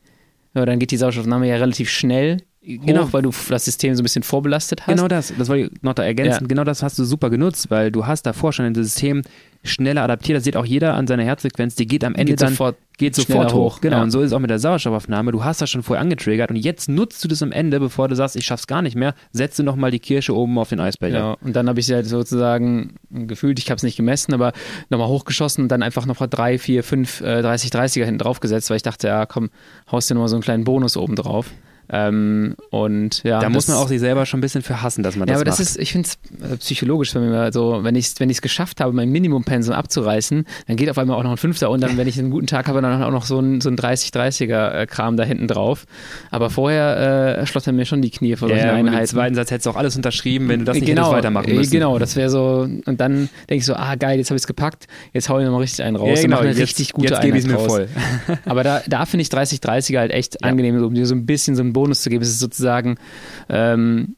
Speaker 2: dann geht die Sauerstoffnahme ja relativ schnell genau. weil du das System so ein bisschen vorbelastet hast.
Speaker 1: Genau das, das wollte ich noch da ergänzen. Ja. Genau das hast du super genutzt, weil du hast davor schon ein System schneller adaptiert. Das sieht auch jeder an seiner Herzfrequenz. Die geht am Ende geht dann sofort, geht sofort hoch. hoch. Genau. Ja. Und so ist es auch mit der Sauerstoffaufnahme. Du hast das schon vorher angetriggert und jetzt nutzt du das am Ende, bevor du sagst, ich schaff's gar nicht mehr, setzt du nochmal die Kirsche oben auf den Eisbecher. Ja,
Speaker 2: und dann habe ich sie halt sozusagen gefühlt, ich habe es nicht gemessen, aber nochmal hochgeschossen und dann einfach noch drei, vier, fünf, äh, 30, 30er hinten drauf gesetzt, weil ich dachte, ja komm, haust dir nochmal so einen kleinen Bonus oben drauf. Ähm, und ja,
Speaker 1: da muss man auch sich selber schon ein bisschen für hassen, dass man
Speaker 2: ja,
Speaker 1: das
Speaker 2: aber
Speaker 1: macht.
Speaker 2: das ist, ich finde es äh, psychologisch für mich. Also, wenn ich es wenn geschafft habe, mein Minimumpensum abzureißen, dann geht auf einmal auch noch ein Fünfter und dann, wenn ich einen guten Tag habe, dann auch noch so ein, so ein 30-30er-Kram äh, da hinten drauf. Aber vorher äh, schlottern mir schon die Knie vor solchen
Speaker 1: ja, Einheiten. Im zweiten Satz hättest du auch alles unterschrieben, wenn du das nicht
Speaker 2: genau,
Speaker 1: weitermachen
Speaker 2: müsstest. Genau, das wäre so, und dann denke ich so, ah geil, jetzt habe ich es gepackt, jetzt hau ich nochmal richtig einen raus. Ja,
Speaker 1: genau,
Speaker 2: eine
Speaker 1: jetzt,
Speaker 2: richtig gute
Speaker 1: jetzt gebe ich mir voll.
Speaker 2: aber da, da finde ich 30-30er halt echt ja. angenehm, um dir so ein bisschen so einen Bonus zu geben. Es ist so sozusagen. Ähm,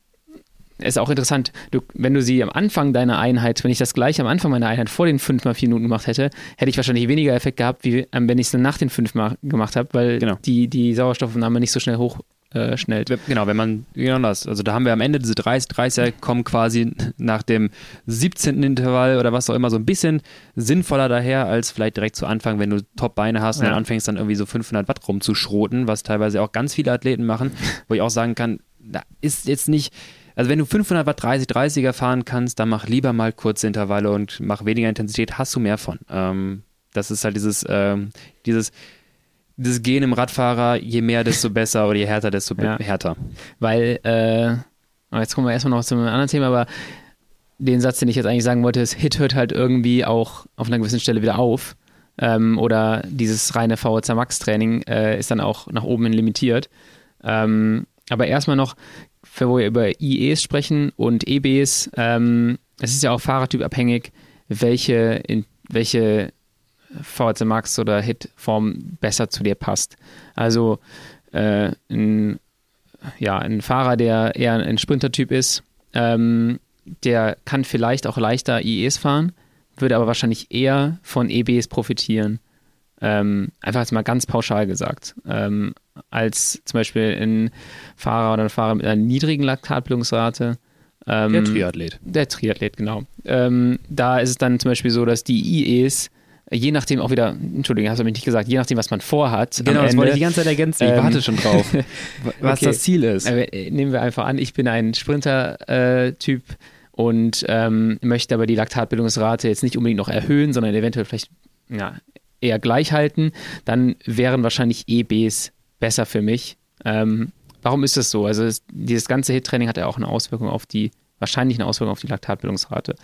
Speaker 2: ist auch interessant, du, wenn du sie am Anfang deiner Einheit, wenn ich das gleich am Anfang meiner Einheit vor den 5 mal 4 Minuten gemacht hätte, hätte ich wahrscheinlich weniger Effekt gehabt, wie ähm, wenn ich es dann nach den 5 mal gemacht habe, weil genau. die, die Sauerstoffnahme nicht so schnell hoch äh, schnellt.
Speaker 1: Genau, wenn man, genau das. Also da haben wir am Ende diese 30, 30 kommen quasi nach dem 17. Intervall oder was auch immer so ein bisschen sinnvoller daher, als vielleicht direkt zu Anfang, wenn du Top-Beine hast und ja. dann anfängst dann irgendwie so 500 Watt rumzuschroten, was teilweise auch ganz viele Athleten machen, [LAUGHS] wo ich auch sagen kann, da ist jetzt nicht, also wenn du 500 Watt 30, 30er fahren kannst, dann mach lieber mal kurze Intervalle und mach weniger Intensität, hast du mehr von. Ähm, das ist halt dieses, ähm, dieses, das Gen im Radfahrer, je mehr, desto [LAUGHS] besser oder je härter, desto ja. härter.
Speaker 2: Weil, äh, jetzt kommen wir erstmal noch zu einem anderen Thema, aber den Satz, den ich jetzt eigentlich sagen wollte, ist, Hit hört halt irgendwie auch auf einer gewissen Stelle wieder auf. Ähm, oder dieses reine VHC Max Training äh, ist dann auch nach oben hin limitiert. Ähm, aber erstmal noch, wo wir über IEs sprechen und EBs, ähm, es ist ja auch fahrertypabhängig, welche, in, welche VHC Max oder Hit-Form besser zu dir passt. Also äh, ein, ja, ein Fahrer, der eher ein Sprinter-Typ ist, ähm, der kann vielleicht auch leichter IEs fahren, würde aber wahrscheinlich eher von EBs profitieren. Ähm, einfach jetzt mal ganz pauschal gesagt. Ähm, als zum Beispiel ein Fahrer oder ein Fahrer mit einer niedrigen Laktatbildungsrate.
Speaker 1: Ähm, der Triathlet.
Speaker 2: Der Triathlet, genau. Ähm, da ist es dann zum Beispiel so, dass die IEs je nachdem auch wieder, Entschuldigung, hast du mich nicht gesagt, je nachdem, was man vorhat.
Speaker 1: Genau, das wollte ich die ganze Zeit ergänzen. Ich ähm, warte schon drauf, [LAUGHS] was okay. das Ziel ist.
Speaker 2: Äh, nehmen wir einfach an, ich bin ein Sprinter-Typ äh, und ähm, möchte aber die Laktatbildungsrate jetzt nicht unbedingt noch erhöhen, sondern eventuell vielleicht ja, eher gleich halten. Dann wären wahrscheinlich EBs besser für mich. Ähm, warum ist das so? Also es, dieses ganze HIT-Training hat ja auch eine Auswirkung auf die, wahrscheinlich eine Auswirkung auf die Laktatbildungsrate.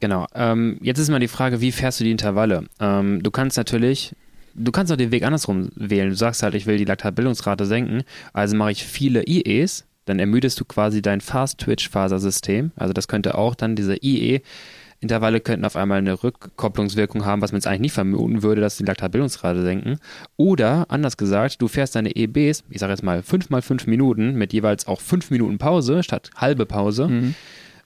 Speaker 1: Genau. Ähm, jetzt ist mal die Frage, wie fährst du die Intervalle? Ähm, du kannst natürlich, du kannst auch den Weg andersrum wählen. Du sagst halt, ich will die Laktatbildungsrate senken, also mache ich viele IEs, dann ermüdest du quasi dein Fast-Twitch-Fasersystem. Also das könnte auch dann diese IE Intervalle könnten auf einmal eine Rückkopplungswirkung haben, was man jetzt eigentlich nicht vermuten würde, dass die Laktatbildungsrate senken. Oder, anders gesagt, du fährst deine EBs, ich sage jetzt mal 5 mal 5 Minuten, mit jeweils auch 5 Minuten Pause statt halbe Pause. Mhm.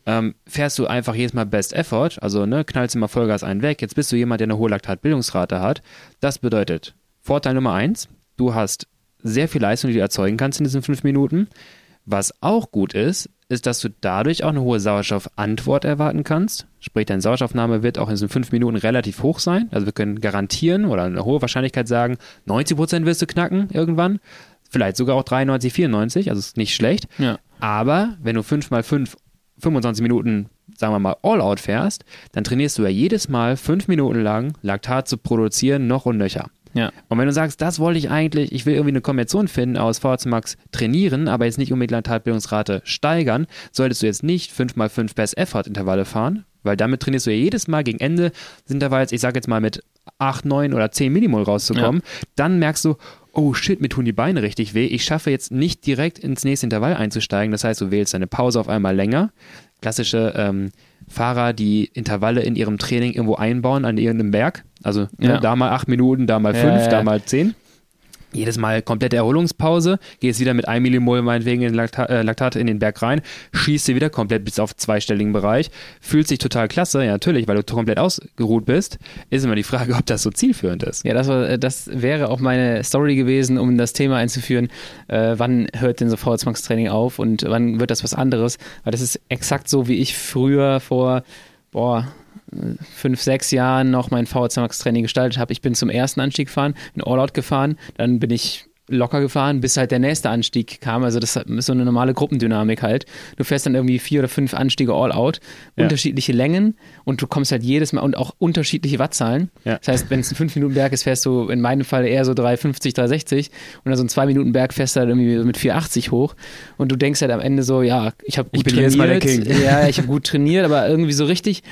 Speaker 1: Ähm, fährst du einfach jedes Mal Best Effort, also ne, knallst immer Vollgas einen weg. Jetzt bist du jemand, der eine hohe Laktatbildungsrate hat. Das bedeutet, Vorteil Nummer eins, du hast sehr viel Leistung, die du erzeugen kannst in diesen fünf Minuten. Was auch gut ist, ist, dass du dadurch auch eine hohe Sauerstoffantwort erwarten kannst. Sprich, deine Sauerstoffnahme wird auch in diesen fünf Minuten relativ hoch sein. Also wir können garantieren oder eine hohe Wahrscheinlichkeit sagen, 90 Prozent wirst du knacken irgendwann. Vielleicht sogar auch 93, 94, also ist nicht schlecht. Ja. Aber wenn du 5 mal 5 25 Minuten, sagen wir mal, All-Out fährst, dann trainierst du ja jedes Mal fünf Minuten lang Laktat zu produzieren, noch und nöcher. Ja. Und wenn du sagst, das wollte ich eigentlich, ich will irgendwie eine Kombination finden aus VHC Max trainieren, aber jetzt nicht unbedingt Laktatbildungsrate steigern, solltest du jetzt nicht 5x5 Best Effort Intervalle fahren, weil damit trainierst du ja jedes Mal gegen Ende des Intervalls, ich sage jetzt mal mit 8, 9 oder 10 Millimol rauszukommen, ja. dann merkst du, oh shit, mir tun die Beine richtig weh, ich schaffe jetzt nicht direkt ins nächste Intervall einzusteigen, das heißt, du wählst deine Pause auf einmal länger, klassische ähm, Fahrer, die Intervalle in ihrem Training irgendwo einbauen an irgendeinem Berg. Also ne, ja. ne, da mal acht Minuten, da mal fünf, ja, da mal zehn jedes Mal komplette Erholungspause, gehst wieder mit 1 Millimol meinetwegen in Laktat, äh, Laktat in den Berg rein, schießt sie wieder komplett bis auf zweistelligen Bereich, fühlt sich total klasse, ja natürlich, weil du komplett ausgeruht bist, ist immer die Frage, ob das so zielführend ist.
Speaker 2: Ja, das, war, äh, das wäre auch meine Story gewesen, um das Thema einzuführen, äh, wann hört denn so Vorwärtsmax-Training auf und wann wird das was anderes, weil das ist exakt so, wie ich früher vor, boah, fünf, sechs Jahren noch mein VHC Max Training gestaltet habe. Ich bin zum ersten Anstieg gefahren, bin All-Out gefahren, dann bin ich locker gefahren, bis halt der nächste Anstieg kam. Also das ist so eine normale Gruppendynamik halt. Du fährst dann irgendwie vier oder fünf Anstiege all out, ja. unterschiedliche Längen und du kommst halt jedes Mal und auch unterschiedliche Wattzahlen. Ja. Das heißt, wenn es ein 5 Minuten Berg ist, fährst du in meinem Fall eher so 350, 360 und dann so ein 2 Minuten Berg fährst du halt irgendwie mit 480 hoch und du denkst halt am Ende so, ja, ich habe gut ich bin trainiert. Jetzt mal der King. Ja, ich habe gut trainiert, aber irgendwie so richtig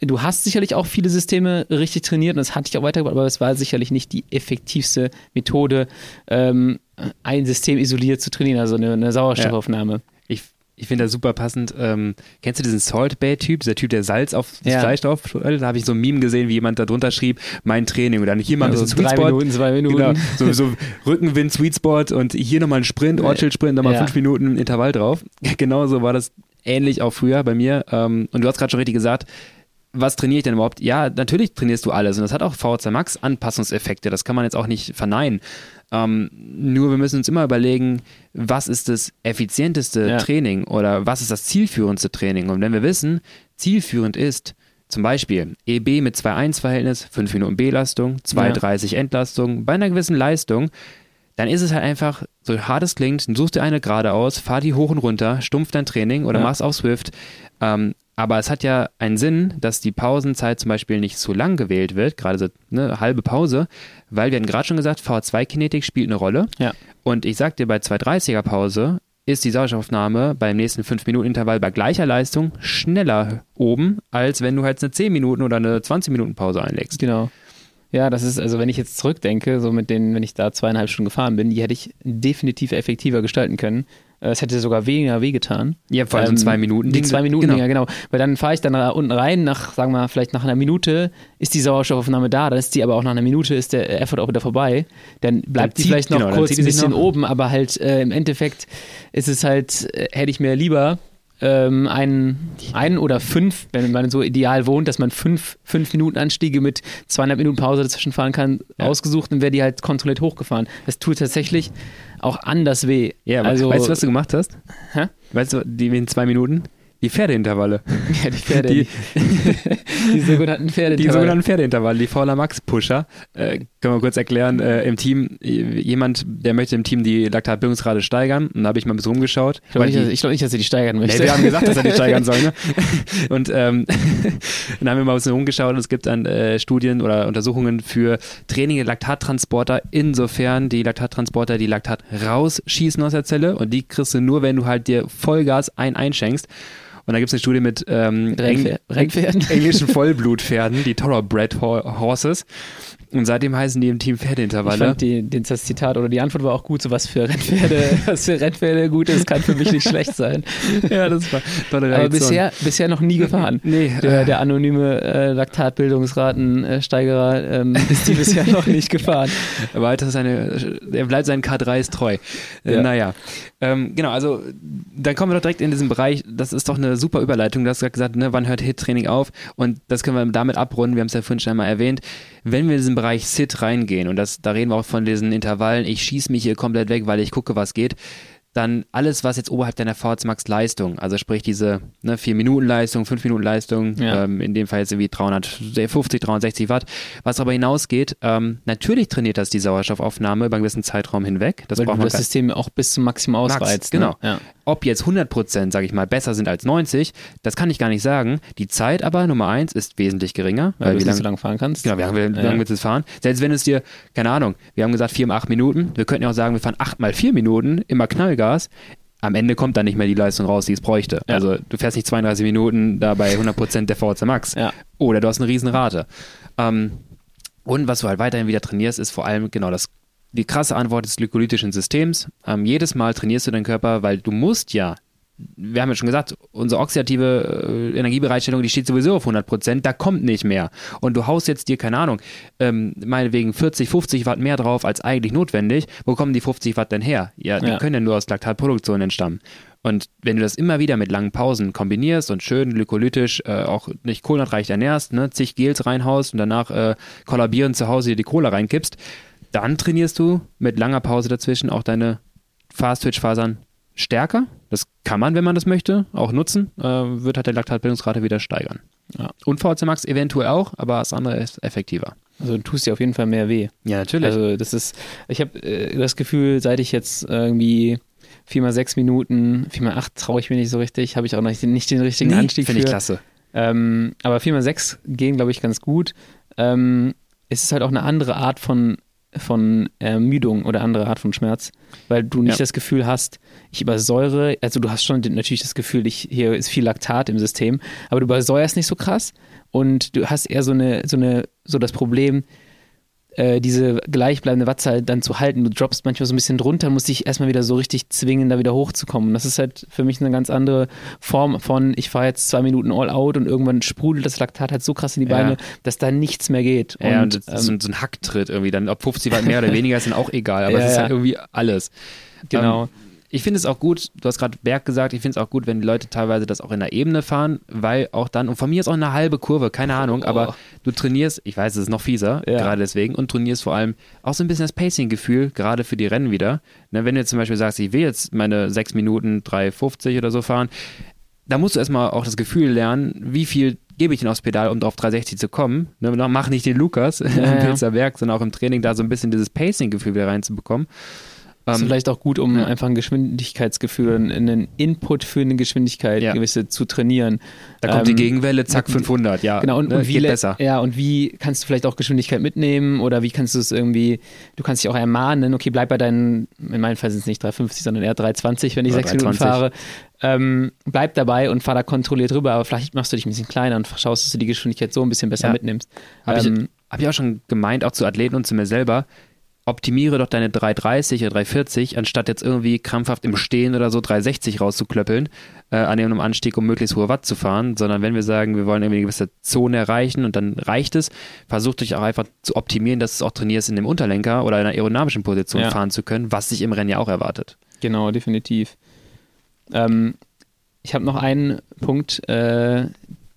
Speaker 2: du hast sicherlich auch viele Systeme richtig trainiert und das hat dich auch weitergebracht, aber es war sicherlich nicht die effektivste Methode, ähm, ein System isoliert zu trainieren, also eine, eine Sauerstoffaufnahme. Ja.
Speaker 1: Ich, ich finde das super passend. Ähm, kennst du diesen Salt Bay Typ, dieser Typ, der Salz auf das ja. Fleisch drauf? Da habe ich so ein Meme gesehen, wie jemand da drunter schrieb, mein Training und dann hier mal ein bisschen
Speaker 2: also Sweet Spot. Minuten, zwei Minuten. Genau,
Speaker 1: so, so Rückenwind, Sweet Spot und hier nochmal ein Sprint, Ortschild Sprint, nochmal ja. fünf Minuten Intervall drauf. [LAUGHS] Genauso war das ähnlich auch früher bei mir. Ähm, und du hast gerade schon richtig gesagt, was trainiere ich denn überhaupt? Ja, natürlich trainierst du alles und das hat auch VHC Max Anpassungseffekte, das kann man jetzt auch nicht verneinen. Ähm, nur wir müssen uns immer überlegen, was ist das effizienteste ja. Training oder was ist das zielführendste Training? Und wenn wir wissen, zielführend ist zum Beispiel EB mit 2-1-Verhältnis, 5 Minuten Belastung, 2,30 ja. Entlastung, bei einer gewissen Leistung, dann ist es halt einfach, so hart es klingt, such dir eine gerade aus, fahr die hoch und runter, stumpf dein Training oder ja. mach's auf Swift. Ähm, aber es hat ja einen Sinn, dass die Pausenzeit zum Beispiel nicht zu lang gewählt wird, gerade so eine halbe Pause, weil wir hatten gerade schon gesagt, V2-Kinetik spielt eine Rolle. Ja. Und ich sag dir, bei 230er Pause ist die Sauerstoffaufnahme beim nächsten 5-Minuten-Intervall bei gleicher Leistung schneller oben, als wenn du halt eine 10 Minuten oder eine 20 Minuten Pause einlegst.
Speaker 2: Genau. Ja, das ist, also wenn ich jetzt zurückdenke, so mit denen, wenn ich da zweieinhalb Stunden gefahren bin, die hätte ich definitiv effektiver gestalten können. Äh, es hätte sogar weniger wehgetan.
Speaker 1: Ja, vor allem ähm, zwei Minuten.
Speaker 2: Die zwei Minuten, genau. genau. Weil dann fahre ich dann da unten rein, nach, sagen wir mal, vielleicht nach einer Minute ist die Sauerstoffaufnahme da, dann ist die aber auch nach einer Minute ist der Effort auch wieder vorbei. Dann bleibt dann die vielleicht noch genau, kurz ein bisschen oben, aber halt äh, im Endeffekt ist es halt, äh, hätte ich mir lieber ähm, einen, einen oder fünf, wenn man so ideal wohnt, dass man fünf, fünf Minuten Anstiege mit zweieinhalb Minuten Pause dazwischen fahren kann, ja. ausgesucht und wäre die halt kontrolliert hochgefahren. Das tut tatsächlich auch anders weh.
Speaker 1: Ja, also, weißt du, was du gemacht hast? Hä? Weißt du, die in zwei Minuten? Die Pferdeintervalle. [LAUGHS]
Speaker 2: Ja, die Pferde. Die, die, [LAUGHS] sogenannten Pferdeintervalle.
Speaker 1: Die sogenannten Pferdeintervalle, die Fauler Max Pusher. Äh, können wir kurz erklären, äh, im Team, jemand, der möchte im Team die Laktatbildungsrate steigern. Und da habe ich mal ein bisschen rumgeschaut.
Speaker 2: Ich glaube nicht, glaub nicht, dass er die steigern möchte.
Speaker 1: Nee, wir haben gesagt, dass er die [LAUGHS] steigern soll. Ne? Und ähm, dann haben wir mal ein bisschen rumgeschaut und es gibt dann äh, Studien oder Untersuchungen für Training der Laktattransporter, insofern die Laktattransporter die Laktat rausschießen aus der Zelle und die kriegst du nur, wenn du halt dir Vollgas ein einschenkst. Und da gibt es eine Studie mit ähm, Eng englischen Vollblutpferden, die Thoroughbred Horses. Und seitdem heißen die im Team Pferdeintervalle. Ich
Speaker 2: fand die, das Zitat oder die Antwort war auch gut, so was für Rennpferde, [LAUGHS] was für Rennpferde gut ist, kann für mich nicht schlecht sein.
Speaker 1: ja, das war
Speaker 2: tolle Reaktion. Aber bisher, bisher noch nie gefahren. [LAUGHS]
Speaker 1: Nee.
Speaker 2: Der, der anonyme äh, Laktatbildungsratensteigerer ähm, [LAUGHS] ist die bisher noch nicht gefahren.
Speaker 1: Aber weiter seine, er bleibt seinen K3s treu. Äh, ja. Naja. Ähm, genau, also dann kommen wir doch direkt in diesen Bereich, das ist doch eine super Überleitung. Du hast gerade gesagt, ne, wann hört Hit-Training auf? Und das können wir damit abrunden, wir haben es ja vorhin schon einmal erwähnt. Wenn wir in diesen Bereich Sit reingehen, und das, da reden wir auch von diesen Intervallen, ich schieße mich hier komplett weg, weil ich gucke, was geht, dann alles, was jetzt oberhalb deiner VHS Max Leistung, also sprich diese ne, 4 Minuten Leistung, 5 Minuten Leistung, ja. ähm, in dem Fall jetzt irgendwie 350, 360 Watt, was darüber hinausgeht, ähm, natürlich trainiert das die Sauerstoffaufnahme über einen gewissen Zeitraum hinweg.
Speaker 2: Das Weil braucht man das System auch bis zum Maximum ausreizt.
Speaker 1: Ne? Genau. Ja. Ob jetzt 100 Prozent, sage ich mal, besser sind als 90, das kann ich gar nicht sagen. Die Zeit aber, Nummer eins, ist wesentlich geringer.
Speaker 2: Weil, weil du nicht so lange fahren kannst.
Speaker 1: Genau, wie lange, wie lange willst du es fahren? Selbst wenn es dir, keine Ahnung, wir haben gesagt 4 mal 8 Minuten, wir könnten ja auch sagen, wir fahren 8 mal 4 Minuten, immer Knallgas am Ende kommt dann nicht mehr die Leistung raus, die es bräuchte. Ja. Also du fährst nicht 32 Minuten da bei 100% der VZ Max. Ja. Oder du hast eine Riesenrate. Ähm, und was du halt weiterhin wieder trainierst, ist vor allem genau das die krasse Antwort des glykolytischen Systems. Ähm, jedes Mal trainierst du deinen Körper, weil du musst ja wir haben ja schon gesagt, unsere oxidative äh, Energiebereitstellung, die steht sowieso auf 100 Prozent, da kommt nicht mehr. Und du haust jetzt dir, keine Ahnung, ähm, meinetwegen 40, 50 Watt mehr drauf als eigentlich notwendig. Wo kommen die 50 Watt denn her? Ja, die ja. können ja nur aus Laktatproduktion entstammen. Und wenn du das immer wieder mit langen Pausen kombinierst und schön glykolytisch äh, auch nicht kohlenhydratreich ernährst, ne, zig Gels reinhaust und danach äh, kollabierend zu Hause dir die Cola reinkippst, dann trainierst du mit langer Pause dazwischen auch deine Fast-Twitch-Fasern stärker. Das kann man, wenn man das möchte, auch nutzen. Äh, wird halt der Laktatbildungsrate wieder steigern. Ja. Und VC Max eventuell auch, aber das andere ist effektiver.
Speaker 2: Also du tust dir auf jeden Fall mehr weh.
Speaker 1: Ja, natürlich.
Speaker 2: Also das ist, ich habe äh, das Gefühl, seit ich jetzt irgendwie 4 mal 6 Minuten, 4 mal 8 traue ich mir nicht so richtig, habe ich auch noch nicht, nicht den richtigen nee, Anstieg
Speaker 1: Finde ich klasse.
Speaker 2: Ähm, aber 4 mal 6 gehen, glaube ich, ganz gut. Ähm, es ist halt auch eine andere Art von von Ermüdung oder andere Art von Schmerz, weil du nicht ja. das Gefühl hast, ich übersäure, also du hast schon natürlich das Gefühl, ich, hier ist viel Laktat im System, aber du übersäuerst nicht so krass und du hast eher so eine, so eine, so das Problem, äh, diese gleichbleibende Wattzahl dann zu halten. Du droppst manchmal so ein bisschen drunter, musst dich erstmal wieder so richtig zwingen, da wieder hochzukommen. Das ist halt für mich eine ganz andere Form von, ich fahre jetzt zwei Minuten all out und irgendwann sprudelt das Laktat halt so krass in die Beine, ja. dass da nichts mehr geht.
Speaker 1: Ja, und, und ähm, so, ein Hacktritt irgendwie, dann ob 50 Watt mehr oder weniger ist dann auch egal, aber [LAUGHS] es ist halt irgendwie alles.
Speaker 2: Genau. Ähm,
Speaker 1: ich finde es auch gut, du hast gerade Berg gesagt, ich finde es auch gut, wenn die Leute teilweise das auch in der Ebene fahren, weil auch dann, und von mir ist auch eine halbe Kurve, keine Ahnung, oh. aber du trainierst, ich weiß, es ist noch fieser, ja. gerade deswegen, und trainierst vor allem auch so ein bisschen das Pacing-Gefühl, gerade für die Rennen wieder. Ne, wenn du jetzt zum Beispiel sagst, ich will jetzt meine 6 Minuten 3,50 oder so fahren, da musst du erstmal auch das Gefühl lernen, wie viel gebe ich denn aufs Pedal, um auf 360 zu kommen. Ne, mach nicht den Lukas [LAUGHS] ja, am Pilzer Berg, sondern auch im Training da so ein bisschen dieses Pacing-Gefühl wieder reinzubekommen.
Speaker 2: Das ist ähm, vielleicht auch gut, um ja. einfach ein Geschwindigkeitsgefühl, einen Input für eine Geschwindigkeit ja. gewisse zu trainieren.
Speaker 1: Da kommt ähm, die Gegenwelle, zack, 500, ja.
Speaker 2: Genau, und,
Speaker 1: ne,
Speaker 2: und wie, besser. Ja, und wie kannst du vielleicht auch Geschwindigkeit mitnehmen oder wie kannst du es irgendwie, du kannst dich auch ermahnen, okay, bleib bei deinen, in meinem Fall sind es nicht 350, sondern eher 320, wenn ich oder sechs 320. Minuten fahre. Ähm, bleib dabei und fahr da kontrolliert rüber, aber vielleicht machst du dich ein bisschen kleiner und schaust, dass du die Geschwindigkeit so ein bisschen besser ja. mitnimmst.
Speaker 1: Habe ähm, ich, hab ich auch schon gemeint, auch zu Athleten und zu mir selber, optimiere doch deine 330 oder 340, anstatt jetzt irgendwie krampfhaft im Stehen oder so 360 rauszuklöppeln äh, an einem Anstieg, um möglichst hohe Watt zu fahren, sondern wenn wir sagen, wir wollen irgendwie eine gewisse Zone erreichen und dann reicht es, versucht dich auch einfach zu optimieren, dass du es auch trainierst, in dem Unterlenker oder in einer aerodynamischen Position ja. fahren zu können, was sich im Rennen ja auch erwartet.
Speaker 2: Genau, definitiv. Ähm, ich habe noch einen Punkt, äh,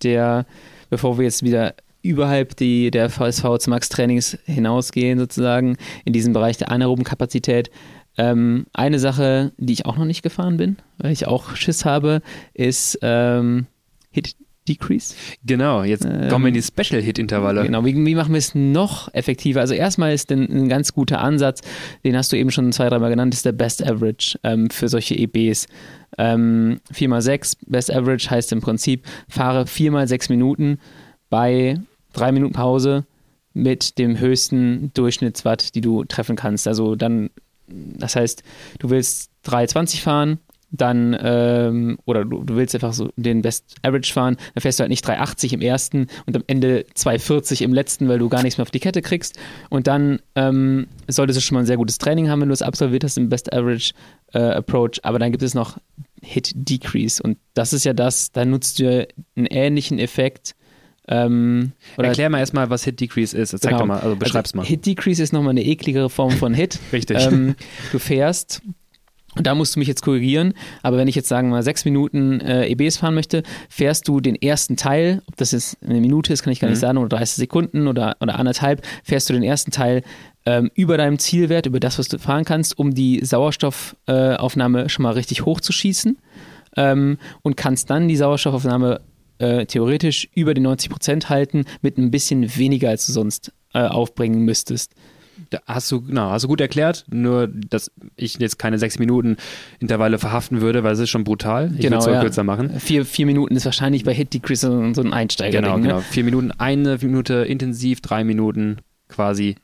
Speaker 2: der, bevor wir jetzt wieder überhalb die, der VSV zum Max-Trainings hinausgehen, sozusagen, in diesem Bereich der anaeroben Kapazität. Ähm, eine Sache, die ich auch noch nicht gefahren bin, weil ich auch Schiss habe, ist ähm, Hit Decrease.
Speaker 1: Genau, jetzt ähm, kommen wir in die Special-Hit-Intervalle.
Speaker 2: Genau, wie, wie, machen wir es noch effektiver? Also erstmal ist ein, ein, ganz guter Ansatz, den hast du eben schon zwei, dreimal genannt, ist der Best Average ähm, für solche EBs. Ähm, 4x6, Best Average heißt im Prinzip, fahre 4x6 Minuten bei 3 Minuten Pause mit dem höchsten Durchschnittswatt, die du treffen kannst. Also dann, das heißt, du willst 3,20 fahren, dann, ähm, oder du, du, willst einfach so den Best Average fahren, dann fährst du halt nicht 3,80 im ersten und am Ende 2,40 im letzten, weil du gar nichts mehr auf die Kette kriegst. Und dann ähm, solltest du schon mal ein sehr gutes Training haben, wenn du es absolviert hast im Best Average äh, Approach. Aber dann gibt es noch Hit Decrease und das ist ja das, da nutzt du einen ähnlichen Effekt
Speaker 1: ähm, Erklär mal erstmal, was Hit Decrease ist. Zeig genau. doch mal, also beschreib's also, mal.
Speaker 2: Hit Decrease ist nochmal eine ekligere Form von Hit. [LAUGHS]
Speaker 1: Richtig.
Speaker 2: Ähm, [LAUGHS] du fährst und da musst du mich jetzt korrigieren, aber wenn ich jetzt sagen mal sechs Minuten äh, EBs fahren möchte, fährst du den ersten Teil, ob das jetzt eine Minute ist, kann ich gar mhm. nicht sagen, oder 30 Sekunden oder, oder anderthalb, fährst du den ersten Teil ähm, über deinem Zielwert, über das, was du fahren kannst, um die Sauerstoffaufnahme äh, schon mal richtig hochzuschießen ähm, und kannst dann die Sauerstoffaufnahme äh, theoretisch über die 90 Prozent halten mit ein bisschen weniger, als du sonst äh, aufbringen müsstest.
Speaker 1: Da hast du, genau, hast du gut erklärt, nur dass ich jetzt keine sechs Minuten Intervalle verhaften würde, weil es ist schon brutal. Ich
Speaker 2: genau,
Speaker 1: würde es
Speaker 2: ja.
Speaker 1: kürzer machen.
Speaker 2: Vier, vier Minuten ist wahrscheinlich bei Hit Decrease so, so ein Einsteiger.
Speaker 1: Genau,
Speaker 2: ne?
Speaker 1: genau. Vier Minuten, eine Minute intensiv, drei Minuten quasi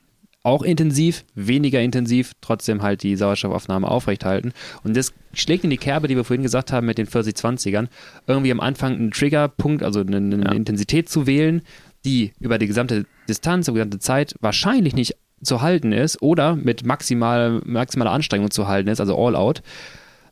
Speaker 1: auch intensiv, weniger intensiv, trotzdem halt die Sauerstoffaufnahme aufrechthalten. Und das schlägt in die Kerbe, die wir vorhin gesagt haben mit den 40-20ern, irgendwie am Anfang einen Triggerpunkt, also eine, eine ja. Intensität zu wählen, die über die gesamte Distanz, über die gesamte Zeit wahrscheinlich nicht zu halten ist oder mit maximal, maximaler Anstrengung zu halten ist, also all out.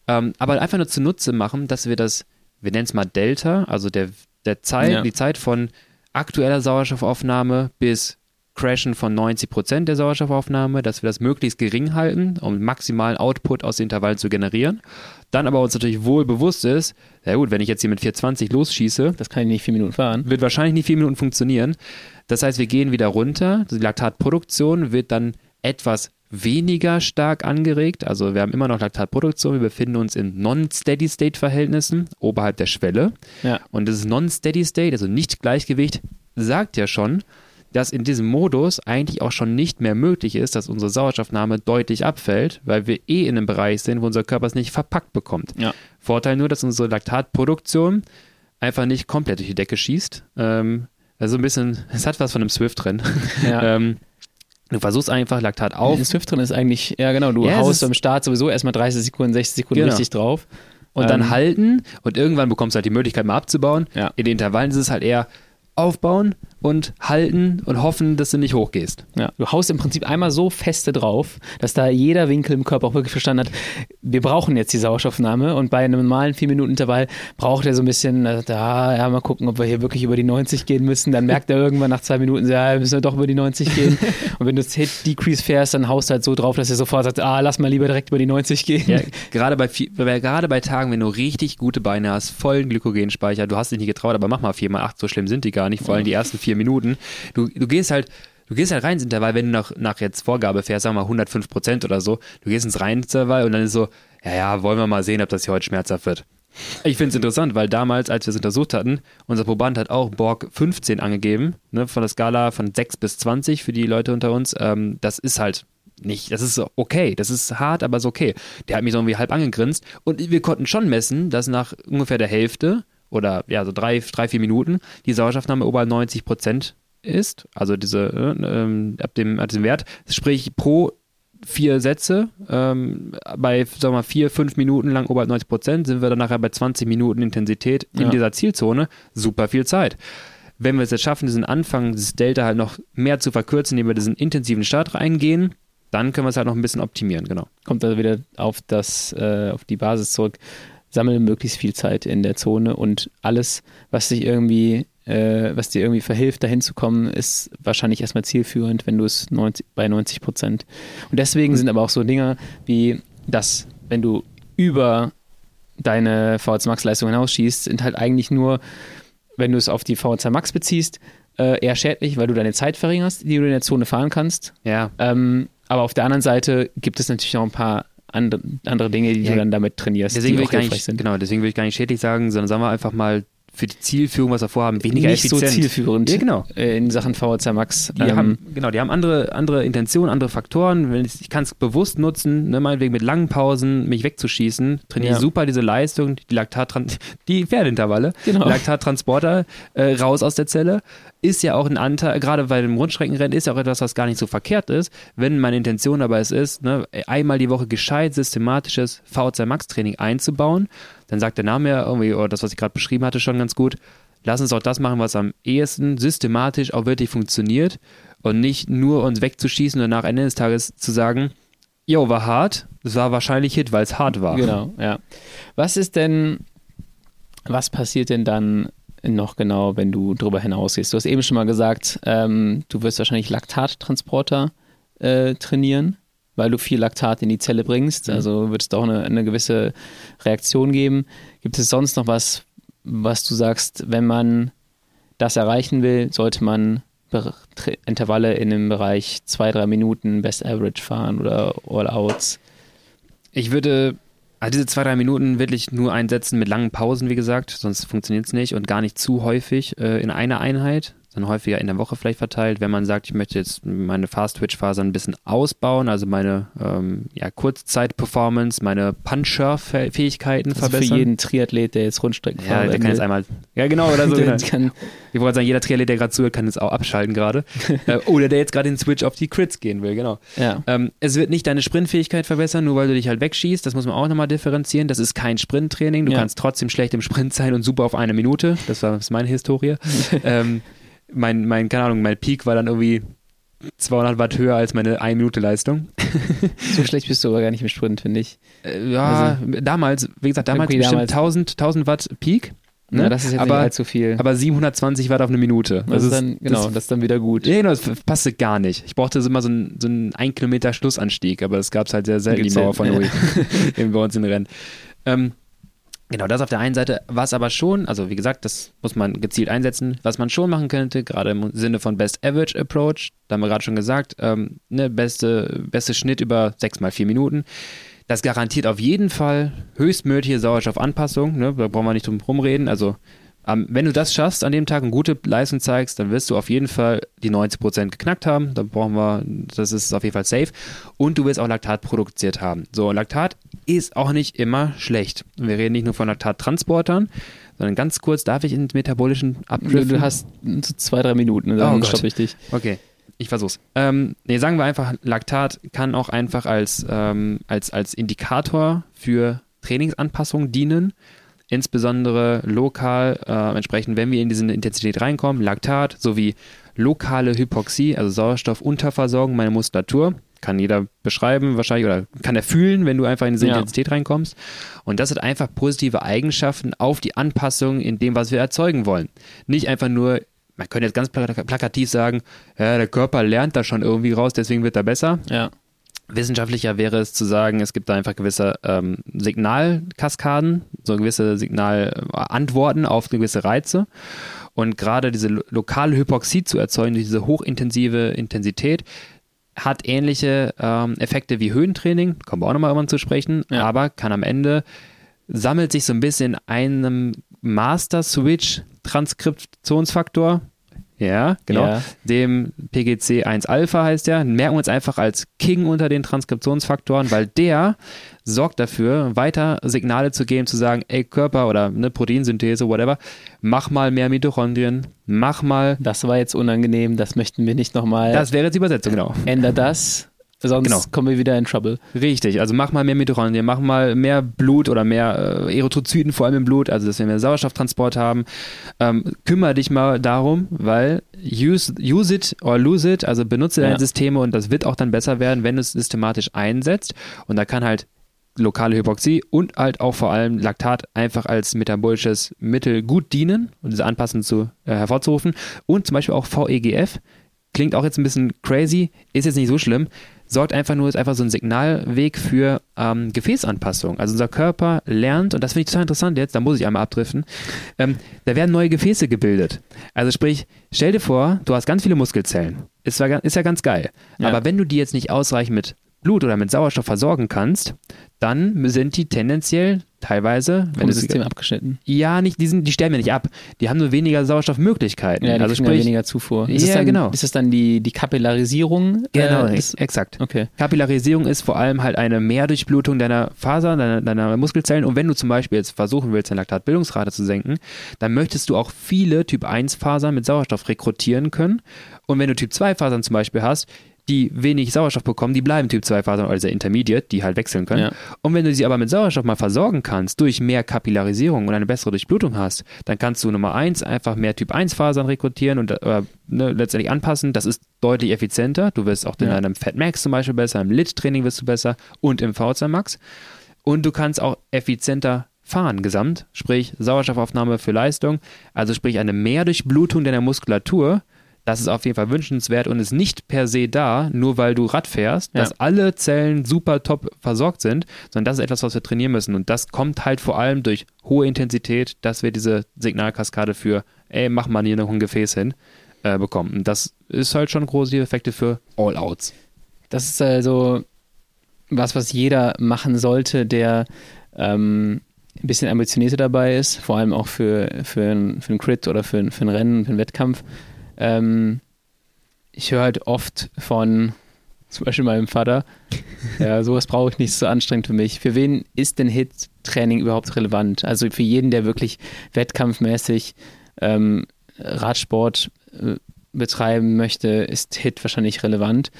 Speaker 1: Ähm, aber einfach nur zunutze machen, dass wir das, wir nennen es mal Delta, also der, der Zeit, ja. die Zeit von aktueller Sauerstoffaufnahme bis Crashen von 90 Prozent der Sauerstoffaufnahme, dass wir das möglichst gering halten, um maximalen Output aus den Intervallen zu generieren. Dann aber uns natürlich wohl bewusst ist, ja gut, wenn ich jetzt hier mit 420 losschieße,
Speaker 2: das kann ich nicht vier Minuten fahren,
Speaker 1: wird wahrscheinlich nicht vier Minuten funktionieren. Das heißt, wir gehen wieder runter. Die Laktatproduktion wird dann etwas weniger stark angeregt. Also wir haben immer noch Laktatproduktion. Wir befinden uns in Non-Steady-State-Verhältnissen oberhalb der Schwelle.
Speaker 2: Ja.
Speaker 1: Und das Non-Steady-State, also Nicht-Gleichgewicht, sagt ja schon, dass in diesem Modus eigentlich auch schon nicht mehr möglich ist, dass unsere Sauerstoffnahme deutlich abfällt, weil wir eh in einem Bereich sind, wo unser Körper es nicht verpackt bekommt.
Speaker 2: Ja.
Speaker 1: Vorteil nur, dass unsere Laktatproduktion einfach nicht komplett durch die Decke schießt. Ähm, also ein bisschen, es hat was von einem Swift-Rennen. [LAUGHS]
Speaker 2: Ja. ähm,
Speaker 1: Du versuchst einfach Laktat auf.
Speaker 2: Das Swift drin ist eigentlich, ja genau, du ja, haust am Start sowieso erstmal 30 Sekunden, 60 Sekunden genau. richtig drauf.
Speaker 1: Und ähm, dann halten und irgendwann bekommst du halt die Möglichkeit mal abzubauen.
Speaker 2: Ja.
Speaker 1: In den Intervallen ist es halt eher aufbauen, und halten und hoffen, dass du nicht hochgehst.
Speaker 2: Ja, du haust im Prinzip einmal so feste drauf, dass da jeder Winkel im Körper auch wirklich verstanden hat, wir brauchen jetzt die Sauerstoffnahme und bei einem normalen 4-Minuten-Intervall braucht er so ein bisschen, äh, da, ja, mal gucken, ob wir hier wirklich über die 90 gehen müssen. Dann merkt er irgendwann nach zwei Minuten, ja, müssen wir doch über die 90 gehen. [LAUGHS] und wenn du Hit Decrease fährst, dann haust du halt so drauf, dass er sofort sagt, ah, lass mal lieber direkt über die 90 gehen.
Speaker 1: Ja, gerade bei, gerade bei Tagen, wenn du richtig gute Beine hast, vollen Glykogenspeicher, du hast dich nicht getraut, aber mach mal 4 mal 8, so schlimm sind die gar nicht, vor allem die ersten vier vier Minuten. Du, du gehst halt, du gehst halt rein ins Intervall, wenn du nach, nach jetzt Vorgabe fährst, sagen wir mal 105 Prozent oder so, du gehst ins rein Intervall und dann ist so, ja, ja, wollen wir mal sehen, ob das hier heute schmerzhaft wird. Ich finde es interessant, weil damals, als wir es untersucht hatten, unser Proband hat auch Borg 15 angegeben, ne, von der Skala von 6 bis 20 für die Leute unter uns. Ähm, das ist halt nicht, das ist okay, das ist hart, aber ist okay. Der hat mich so irgendwie halb angegrinst und wir konnten schon messen, dass nach ungefähr der Hälfte oder ja, so drei, drei vier Minuten die Sauerstoffnahme oberhalb 90 Prozent ist. Also diese, äh, ähm, ab, dem, ab dem Wert. Sprich, pro vier Sätze, ähm, bei, sagen wir mal, vier, fünf Minuten lang oberhalb 90 Prozent, sind wir dann nachher bei 20 Minuten Intensität in ja. dieser Zielzone. Super viel Zeit. Wenn wir es jetzt schaffen, diesen Anfang, dieses Delta halt noch mehr zu verkürzen, indem wir diesen intensiven Start reingehen, dann können wir es halt noch ein bisschen optimieren, genau.
Speaker 2: Kommt also wieder auf das, äh, auf die Basis zurück sammle möglichst viel Zeit in der Zone und alles, was dich irgendwie, äh, was dir irgendwie verhilft, dahin zu kommen, ist wahrscheinlich erstmal zielführend, wenn du es 90, bei 90 Prozent. Und deswegen sind aber auch so Dinge wie, dass, wenn du über deine VHC Max Leistung hinausschießt, sind halt eigentlich nur, wenn du es auf die VHC Max beziehst, äh, eher schädlich, weil du deine Zeit verringerst, die du in der Zone fahren kannst.
Speaker 1: Ja.
Speaker 2: Ähm, aber auf der anderen Seite gibt es natürlich auch ein paar andere, andere Dinge, die ja, du dann damit trainierst.
Speaker 1: Deswegen will ich gar nicht, sind. Genau, deswegen will ich gar nicht schädlich sagen, sondern sagen wir einfach mal für die Zielführung, was wir vorhaben, weniger
Speaker 2: nicht effizient. so zielführend
Speaker 1: ja, genau.
Speaker 2: Äh, in Sachen VHC Max.
Speaker 1: Die ähm, haben, genau, die haben andere, andere Intentionen, andere Faktoren. Ich kann es bewusst nutzen, ne, meinetwegen mit langen Pausen mich wegzuschießen, trainiere ja. super diese Leistung, die Laktat, [LAUGHS] die Pferdeintervalle, genau. Laktattransporter äh, raus aus der Zelle, ist ja auch ein Anteil, gerade bei dem Rundstreckenrennen ist ja auch etwas, was gar nicht so verkehrt ist, wenn meine Intention aber es ist, ne, einmal die Woche gescheit systematisches VHC Max Training einzubauen dann sagt der Name ja irgendwie, oder das, was ich gerade beschrieben hatte, schon ganz gut. Lass uns auch das machen, was am ehesten systematisch auch wirklich funktioniert und nicht nur uns wegzuschießen und nach Ende des Tages zu sagen, jo, war hart, es war wahrscheinlich Hit, weil es hart war.
Speaker 2: Genau, ja. Was ist denn, was passiert denn dann noch genau, wenn du drüber hinausgehst? Du hast eben schon mal gesagt, ähm, du wirst wahrscheinlich Laktattransporter äh, trainieren weil du viel Laktat in die Zelle bringst. Mhm. Also wird es doch eine, eine gewisse Reaktion geben. Gibt es sonst noch was, was du sagst, wenn man das erreichen will, sollte man Intervalle in dem Bereich zwei, drei Minuten Best Average fahren oder All-Outs?
Speaker 1: Ich würde also diese zwei, drei Minuten wirklich nur einsetzen mit langen Pausen, wie gesagt, sonst funktioniert es nicht und gar nicht zu häufig äh, in einer Einheit dann häufiger in der Woche vielleicht verteilt. Wenn man sagt, ich möchte jetzt meine Fast-Twitch-Phase ein bisschen ausbauen, also meine ähm, ja, Kurzzeit-Performance, meine Puncher-Fähigkeiten also verbessern.
Speaker 2: Für jeden Triathlet, der jetzt Rundstrecken
Speaker 1: Ja, der kann jetzt einmal, ja genau, oder [LAUGHS] so. Genau. kann, ich wollte sagen, jeder Triathlet, der gerade zuhört, kann jetzt auch abschalten gerade. [LAUGHS] äh, oder der jetzt gerade den Switch auf die Crits gehen will, genau.
Speaker 2: Ja.
Speaker 1: Ähm, es wird nicht deine Sprintfähigkeit verbessern, nur weil du dich halt wegschießt. Das muss man auch nochmal differenzieren. Das ist kein Sprinttraining. Du ja. kannst trotzdem schlecht im Sprint sein und super auf eine Minute. Das war das ist meine Historie. [LAUGHS] ähm, mein, mein, keine Ahnung, mein Peak war dann irgendwie 200 Watt höher als meine 1 Minute Leistung. [LAUGHS]
Speaker 2: so schlecht bist du aber gar nicht im Sprint, finde ich.
Speaker 1: Äh, ja, also, damals, wie gesagt, damals okay, bestimmt damals. 1000, 1000 Watt Peak.
Speaker 2: Ne? Ja, das ist jetzt aber, nicht allzu viel.
Speaker 1: Aber 720 Watt auf eine Minute.
Speaker 2: Das, das ist dann, genau, das, das, ist dann wieder gut.
Speaker 1: Ja, genau, das passte gar nicht. Ich brauchte immer so einen, so einen 1 Kilometer Schlussanstieg, aber das gab es halt sehr selten, die Mauer von Ui, [LAUGHS] bei uns in den Rennen. Ähm, Genau, das auf der einen Seite, was aber schon, also wie gesagt, das muss man gezielt einsetzen, was man schon machen könnte, gerade im Sinne von Best Average Approach, da haben wir gerade schon gesagt, ähm, ne, beste, beste Schnitt über 6 mal 4 Minuten. Das garantiert auf jeden Fall höchstmögliche Sauerstoffanpassung, ne, da brauchen wir nicht drum rumreden, also ähm, wenn du das schaffst, an dem Tag eine gute Leistung zeigst, dann wirst du auf jeden Fall die 90% geknackt haben. Da brauchen wir, das ist auf jeden Fall safe. Und du wirst auch Laktat produziert haben. So, Laktat ist auch nicht immer schlecht. Wir reden nicht nur von Laktattransportern, sondern ganz kurz, darf ich in metabolischen
Speaker 2: abdriften? Du hast zwei, drei Minuten,
Speaker 1: dann oh stoppe ich dich. Okay. Ich versuch's. Ähm, nee, sagen wir einfach, Laktat kann auch einfach als, ähm, als, als Indikator für Trainingsanpassung dienen insbesondere lokal, äh, entsprechend, wenn wir in diese Intensität reinkommen, Laktat sowie lokale Hypoxie, also Sauerstoffunterversorgung meiner Muskulatur. Kann jeder beschreiben, wahrscheinlich, oder kann er fühlen, wenn du einfach in diese ja. Intensität reinkommst. Und das hat einfach positive Eigenschaften auf die Anpassung in dem, was wir erzeugen wollen. Nicht einfach nur, man könnte jetzt ganz plakativ sagen, ja, der Körper lernt da schon irgendwie raus, deswegen wird er besser.
Speaker 2: Ja.
Speaker 1: Wissenschaftlicher wäre es zu sagen, es gibt da einfach gewisse ähm, Signalkaskaden, so gewisse Signalantworten auf gewisse Reize. Und gerade diese lokale Hypoxie zu erzeugen, diese hochintensive Intensität, hat ähnliche ähm, Effekte wie Höhentraining, kommen wir auch nochmal irgendwann zu sprechen, ja. aber kann am Ende, sammelt sich so ein bisschen in einem Master-Switch-Transkriptionsfaktor, ja, genau. Ja. Dem PGC 1 Alpha heißt der. Merken wir uns einfach als King unter den Transkriptionsfaktoren, weil der sorgt dafür, weiter Signale zu geben, zu sagen, ey Körper oder eine Proteinsynthese, whatever, mach mal mehr Mitochondrien, mach mal.
Speaker 2: Das war jetzt unangenehm, das möchten wir nicht nochmal.
Speaker 1: Das wäre jetzt die Übersetzung, genau.
Speaker 2: Änder das Sonst genau. kommen wir wieder in Trouble.
Speaker 1: Richtig, also mach mal mehr Mitochondrien, mach mal mehr Blut oder mehr äh, Erythrozyten vor allem im Blut, also dass wir mehr Sauerstofftransport haben. Ähm, kümmere dich mal darum, weil use, use it or lose it, also benutze ja. deine Systeme und das wird auch dann besser werden, wenn du es systematisch einsetzt. Und da kann halt lokale Hypoxie und halt auch vor allem Laktat einfach als metabolisches Mittel gut dienen, um diese Anpassung zu, äh, hervorzurufen. Und zum Beispiel auch VEGF klingt auch jetzt ein bisschen crazy, ist jetzt nicht so schlimm, sorgt einfach nur, ist einfach so ein Signalweg für ähm, Gefäßanpassung. Also unser Körper lernt, und das finde ich total interessant jetzt, da muss ich einmal abdriften, ähm, da werden neue Gefäße gebildet. Also sprich, stell dir vor, du hast ganz viele Muskelzellen. Ist, ist ja ganz geil. Ja. Aber wenn du die jetzt nicht ausreichend mit Blut oder mit Sauerstoff versorgen kannst, dann sind die tendenziell teilweise
Speaker 2: wenn das System abgeschnitten.
Speaker 1: Ja, nicht, die, sind, die sterben ja nicht ab. Die haben nur weniger Sauerstoffmöglichkeiten.
Speaker 2: Ja, also sprich, ja weniger Zufuhr.
Speaker 1: Ist ja,
Speaker 2: dann,
Speaker 1: genau.
Speaker 2: Ist das dann die, die Kapillarisierung?
Speaker 1: Genau, äh, exakt.
Speaker 2: Okay.
Speaker 1: Kapillarisierung ist vor allem halt eine Mehrdurchblutung deiner Fasern, deiner, deiner Muskelzellen. Und wenn du zum Beispiel jetzt versuchen willst, deine Laktatbildungsrate zu senken, dann möchtest du auch viele Typ 1 Fasern mit Sauerstoff rekrutieren können. Und wenn du Typ 2 Fasern zum Beispiel hast, die wenig Sauerstoff bekommen, die bleiben Typ 2 Fasern, also Intermediate, die halt wechseln können. Ja. Und wenn du sie aber mit Sauerstoff mal versorgen kannst, durch mehr Kapillarisierung und eine bessere Durchblutung hast, dann kannst du Nummer 1 einfach mehr Typ 1 Fasern rekrutieren und äh, ne, letztendlich anpassen. Das ist deutlich effizienter. Du wirst auch in ja. einem Fat Max zum Beispiel besser, im Lit-Training wirst du besser und im VZ Max. Und du kannst auch effizienter fahren gesamt, sprich Sauerstoffaufnahme für Leistung, also sprich eine Mehrdurchblutung deiner Muskulatur das ist auf jeden Fall wünschenswert und ist nicht per se da, nur weil du Rad fährst, ja. dass alle Zellen super top versorgt sind, sondern das ist etwas, was wir trainieren müssen. Und das kommt halt vor allem durch hohe Intensität, dass wir diese Signalkaskade für, ey, mach mal hier noch ein Gefäß hin, äh, bekommen. Und das ist halt schon große Effekte für All-Outs.
Speaker 2: Das ist also was, was jeder machen sollte, der ähm, ein bisschen ambitionierter dabei ist, vor allem auch für, für, ein, für einen Crit oder für, für ein Rennen, für einen Wettkampf ähm, ich höre halt oft von zum Beispiel meinem Vater, ja, sowas brauche ich nicht, so anstrengend für mich. Für wen ist denn Hit-Training überhaupt relevant? Also für jeden, der wirklich wettkampfmäßig ähm, Radsport äh, betreiben möchte, ist Hit wahrscheinlich relevant.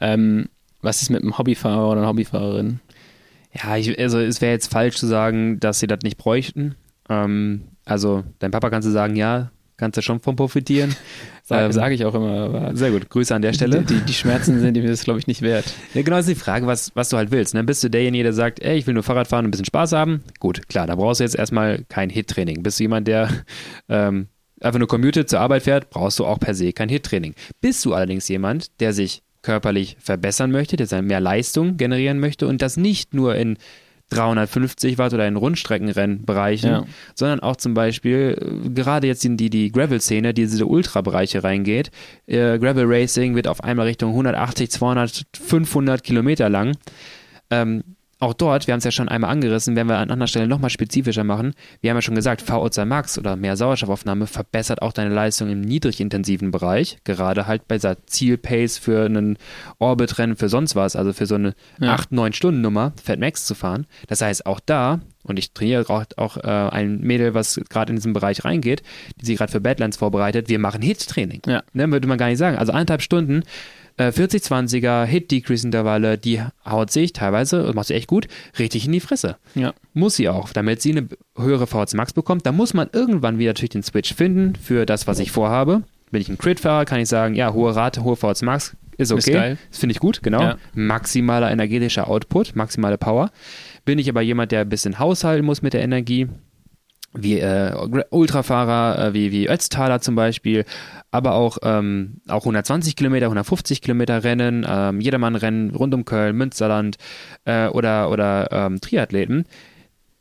Speaker 2: Ähm, was ist mit einem Hobbyfahrer oder einer Hobbyfahrerin?
Speaker 1: Ja, ich, also es wäre jetzt falsch zu sagen, dass sie das nicht bräuchten. Ähm, also dein Papa kannst du sagen, ja, kannst du schon von profitieren. [LAUGHS]
Speaker 2: Sage ähm, sag ich auch immer.
Speaker 1: sehr gut, Grüße an der Stelle.
Speaker 2: Die, die Schmerzen sind mir das, glaube ich, nicht wert.
Speaker 1: Ja, genau, das ist die Frage, was, was du halt willst. Ne? Bist du derjenige, der sagt, ey, ich will nur Fahrrad fahren und ein bisschen Spaß haben? Gut, klar, da brauchst du jetzt erstmal kein Hit-Training. Bist du jemand, der ähm, einfach nur commuted zur Arbeit fährt, brauchst du auch per se kein Hit-Training. Bist du allerdings jemand, der sich körperlich verbessern möchte, der mehr Leistung generieren möchte und das nicht nur in 350 Watt oder in Rundstreckenrennbereichen, ja. sondern auch zum Beispiel, äh, gerade jetzt in die, die Gravel-Szene, die diese Ultra-Bereiche reingeht. Äh, Gravel Racing wird auf einmal Richtung 180, 200, 500 Kilometer lang. Ähm, auch dort, wir haben es ja schon einmal angerissen, werden wir an anderer Stelle nochmal spezifischer machen. Wir haben ja schon gesagt, VO2 Max oder mehr Sauerstoffaufnahme verbessert auch deine Leistung im niedrigintensiven Bereich, gerade halt bei dieser Zielpace für einen Orbitrennen, für sonst was, also für so eine ja. 8-9 Stunden Nummer, Fat Max zu fahren. Das heißt, auch da, und ich trainiere auch, auch äh, ein Mädel, was gerade in diesen Bereich reingeht, die sich gerade für Badlands vorbereitet, wir machen Hit-Training. Ja. Ne, würde man gar nicht sagen. Also eineinhalb Stunden 40-20er äh, Hit-Decrease-Intervalle, die haut sich teilweise, macht sie echt gut, richtig in die Fresse.
Speaker 2: Ja.
Speaker 1: Muss sie auch. Damit sie eine höhere VHC Max bekommt, da muss man irgendwann wieder natürlich den Switch finden für das, was ich vorhabe. Bin ich ein Crit-Fahrer, kann ich sagen, ja, hohe Rate, hohe VHC Max ist okay. Ist das finde ich gut, genau. Ja. Maximaler energetischer Output, maximale Power. Bin ich aber jemand, der ein bisschen haushalten muss mit der Energie, wie äh, Ultrafahrer, äh, wie, wie Ötztaler zum Beispiel, aber auch, ähm, auch 120 Kilometer, 150 Kilometer Rennen, ähm, Jedermann-Rennen rund um Köln, Münsterland äh, oder, oder ähm, Triathleten.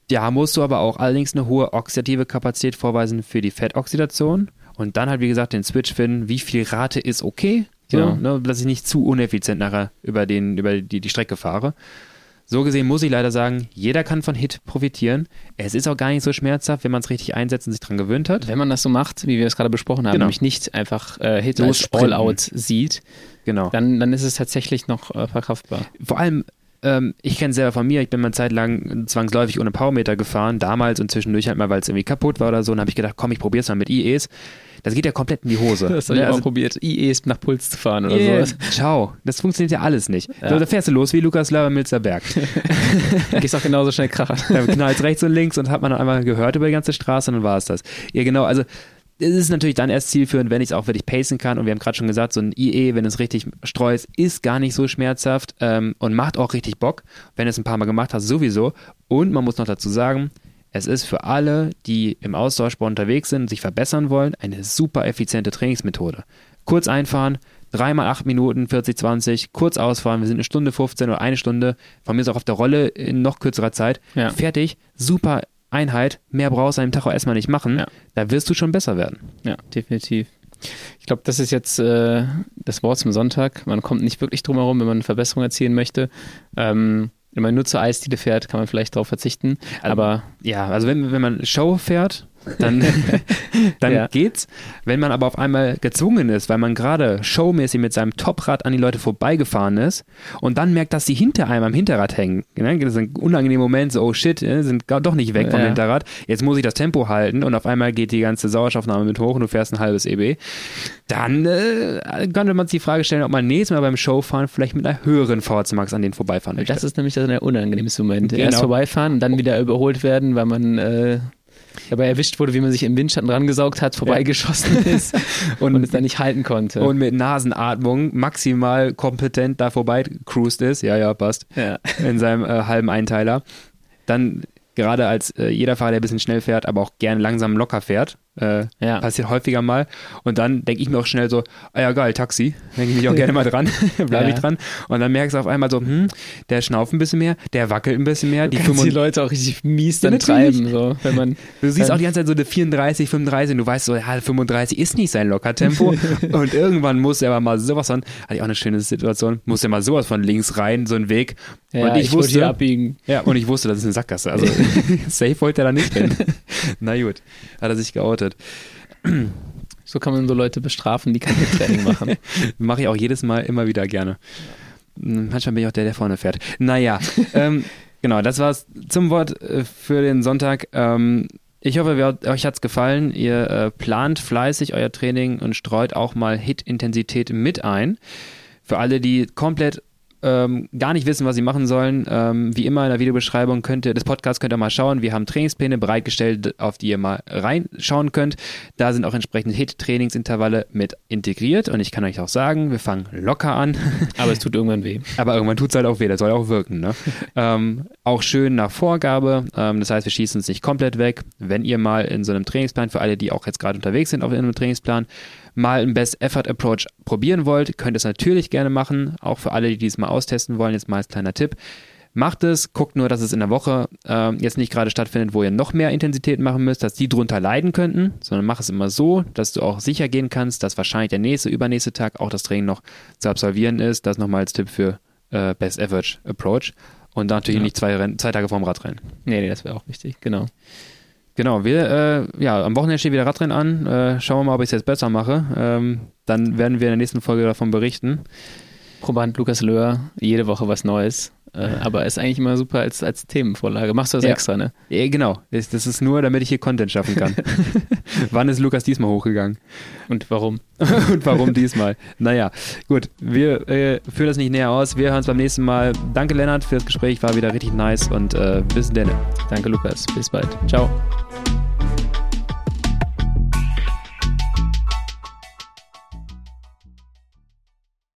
Speaker 1: Da musst du aber auch allerdings eine hohe oxidative Kapazität vorweisen für die Fettoxidation und dann halt, wie gesagt, den Switch finden, wie viel Rate ist okay, so, genau. ne, dass ich nicht zu uneffizient nachher über, den, über die, die Strecke fahre. So gesehen muss ich leider sagen, jeder kann von Hit profitieren. Es ist auch gar nicht so schmerzhaft, wenn man es richtig einsetzt und sich daran gewöhnt hat.
Speaker 2: Wenn man das so macht, wie wir es gerade besprochen haben, genau. nämlich nicht einfach äh, Hit All-Out sieht,
Speaker 1: genau.
Speaker 2: dann, dann ist es tatsächlich noch äh, verkraftbar.
Speaker 1: Vor allem, ähm, ich kenne es selber von mir, ich bin mal eine Zeit lang zwangsläufig ohne Powermeter gefahren, damals und zwischendurch halt mal, weil es irgendwie kaputt war oder so, und habe ich gedacht, komm, ich probiere es mal mit IEs. Das geht ja komplett in die Hose. [LAUGHS]
Speaker 2: Das habe ich also, mal probiert, IEs nach Puls zu fahren oder yeah, sowas.
Speaker 1: Ciao. Das funktioniert ja alles nicht. Ja. So, da fährst du los wie Lukas Löbermilzer Berg. [LAUGHS]
Speaker 2: Gehst auch genauso schnell krachen. [LAUGHS]
Speaker 1: Dann knallt rechts und links und hat man dann einmal gehört über die ganze Straße und dann war es das. Ja, genau. Also, es ist natürlich dann erst zielführend, wenn ich es auch wirklich pacen kann. Und wir haben gerade schon gesagt, so ein IE, wenn es richtig streust, ist gar nicht so schmerzhaft ähm, und macht auch richtig Bock. Wenn du es ein paar Mal gemacht hast, sowieso. Und man muss noch dazu sagen, es ist für alle, die im Austauschsport unterwegs sind, sich verbessern wollen, eine super effiziente Trainingsmethode. Kurz einfahren, dreimal acht Minuten, 40, 20, kurz ausfahren, wir sind eine Stunde 15 oder eine Stunde, von mir ist auch auf der Rolle in noch kürzerer Zeit, ja. fertig, super Einheit, mehr brauchst du an dem Tag auch erstmal nicht machen, ja. da wirst du schon besser werden.
Speaker 2: Ja, definitiv. Ich glaube, das ist jetzt äh, das Wort zum Sonntag. Man kommt nicht wirklich drum herum, wenn man eine Verbesserung erzielen möchte. Ähm, wenn man nur zur Eisdiele fährt, kann man vielleicht darauf verzichten.
Speaker 1: Also, aber ja, also wenn, wenn man Show fährt, dann, [LAUGHS] dann ja. geht's. Wenn man aber auf einmal gezwungen ist, weil man gerade showmäßig mit seinem Toprad an die Leute vorbeigefahren ist und dann merkt, dass die hinter einem am Hinterrad hängen. Ne? Das ist ein unangenehmer Moment, so, oh shit, ne? sind doch nicht weg vom ja. Hinterrad. Jetzt muss ich das Tempo halten und auf einmal geht die ganze Sauerstoffnahme mit hoch und du fährst ein halbes EB. Dann äh, könnte man sich die Frage stellen, ob man nächstes Mal beim Showfahren vielleicht mit einer höheren VZ Max an den vorbeifahren möchte.
Speaker 2: Das ist nämlich der unangenehmste Moment. Genau. Erst vorbeifahren und dann wieder überholt werden, weil man äh, dabei erwischt wurde, wie man sich im Windschatten rangesaugt hat, vorbeigeschossen ja. ist [LAUGHS] und, und es dann nicht halten konnte.
Speaker 1: Und mit Nasenatmung maximal kompetent da vorbei cruised ist. Ja, ja, passt. Ja. In seinem äh, halben Einteiler. Dann gerade als äh, jeder Fahrer, der ein bisschen schnell fährt, aber auch gerne langsam locker fährt, äh, ja. Passiert häufiger mal. Und dann denke ich mir auch schnell so, ah ja geil, Taxi. Denke ich mich auch [LAUGHS] gerne mal dran. [LAUGHS] Bleibe ja. ich dran. Und dann merkst du auf einmal so, hm, der schnauft ein bisschen mehr, der wackelt ein bisschen mehr.
Speaker 2: Die, die Leute auch richtig mies dann ja, treiben. So, wenn man,
Speaker 1: du siehst auch die ganze Zeit so eine 34, 35 und du weißt so, ja, 35 ist nicht sein Lockertempo. [LAUGHS] und irgendwann muss er aber mal sowas von, hatte ich auch eine schöne Situation, muss er mal sowas von links rein, so einen Weg.
Speaker 2: Ja, und ich, ich wusste, abbiegen.
Speaker 1: Ja, und ich wusste, das ist eine Sackgasse. Also safe wollte er da nicht hin. Na gut, hat er sich geoutet geoutet.
Speaker 2: So kann man so Leute bestrafen, die kein Training machen. [LAUGHS]
Speaker 1: Mache ich auch jedes Mal immer wieder gerne. Manchmal bin ich auch der, der vorne fährt. Naja, [LAUGHS] ähm, genau, das war's zum Wort äh, für den Sonntag. Ähm, ich hoffe, wir, euch hat's gefallen. Ihr äh, plant fleißig euer Training und streut auch mal Hit-Intensität mit ein. Für alle, die komplett ähm, gar nicht wissen, was sie machen sollen, ähm, wie immer in der Videobeschreibung könnt ihr, des Podcasts könnt ihr mal schauen. Wir haben Trainingspläne bereitgestellt, auf die ihr mal reinschauen könnt. Da sind auch entsprechend HIT-Trainingsintervalle mit integriert und ich kann euch auch sagen, wir fangen locker an. [LAUGHS]
Speaker 2: Aber es tut irgendwann weh.
Speaker 1: Aber irgendwann tut es halt auch weh, das soll auch wirken. Ne? [LAUGHS] ähm, auch schön nach Vorgabe. Ähm, das heißt, wir schießen uns nicht komplett weg. Wenn ihr mal in so einem Trainingsplan, für alle, die auch jetzt gerade unterwegs sind auf einem Trainingsplan, mal einen Best Effort Approach probieren wollt, könnt ihr es natürlich gerne machen. Auch für alle, die dies mal austesten wollen, jetzt mal als kleiner Tipp. Macht es, guckt nur, dass es in der Woche äh, jetzt nicht gerade stattfindet, wo ihr noch mehr Intensität machen müsst, dass die drunter leiden könnten, sondern mach es immer so, dass du auch sicher gehen kannst, dass wahrscheinlich der nächste, übernächste Tag auch das Training noch zu absolvieren ist. Das nochmal als Tipp für äh, Best Average Approach. Und natürlich ja. nicht zwei, zwei Tage vorm Radrennen.
Speaker 2: Nee, nee, das wäre auch wichtig, genau.
Speaker 1: Genau, wir, äh, ja, am Wochenende steht wieder Radrennen an. Äh, schauen wir mal, ob ich es jetzt besser mache. Ähm, dann werden wir in der nächsten Folge davon berichten.
Speaker 2: Proband Lukas Löhr, jede Woche was Neues. Äh, aber ist eigentlich immer super als, als Themenvorlage. Machst du das
Speaker 1: ja.
Speaker 2: extra, ne?
Speaker 1: Ja, genau. Das, das, ist nur, damit ich hier Content schaffen kann. [LAUGHS] Wann ist Lukas diesmal hochgegangen?
Speaker 2: Und warum? [LAUGHS]
Speaker 1: Und warum diesmal? Naja, gut. Wir äh, führen das nicht näher aus. Wir hören uns beim nächsten Mal. Danke, Lennart, für das Gespräch. War wieder richtig nice und äh, bis denn.
Speaker 2: Danke, Lukas. Bis bald. Ciao.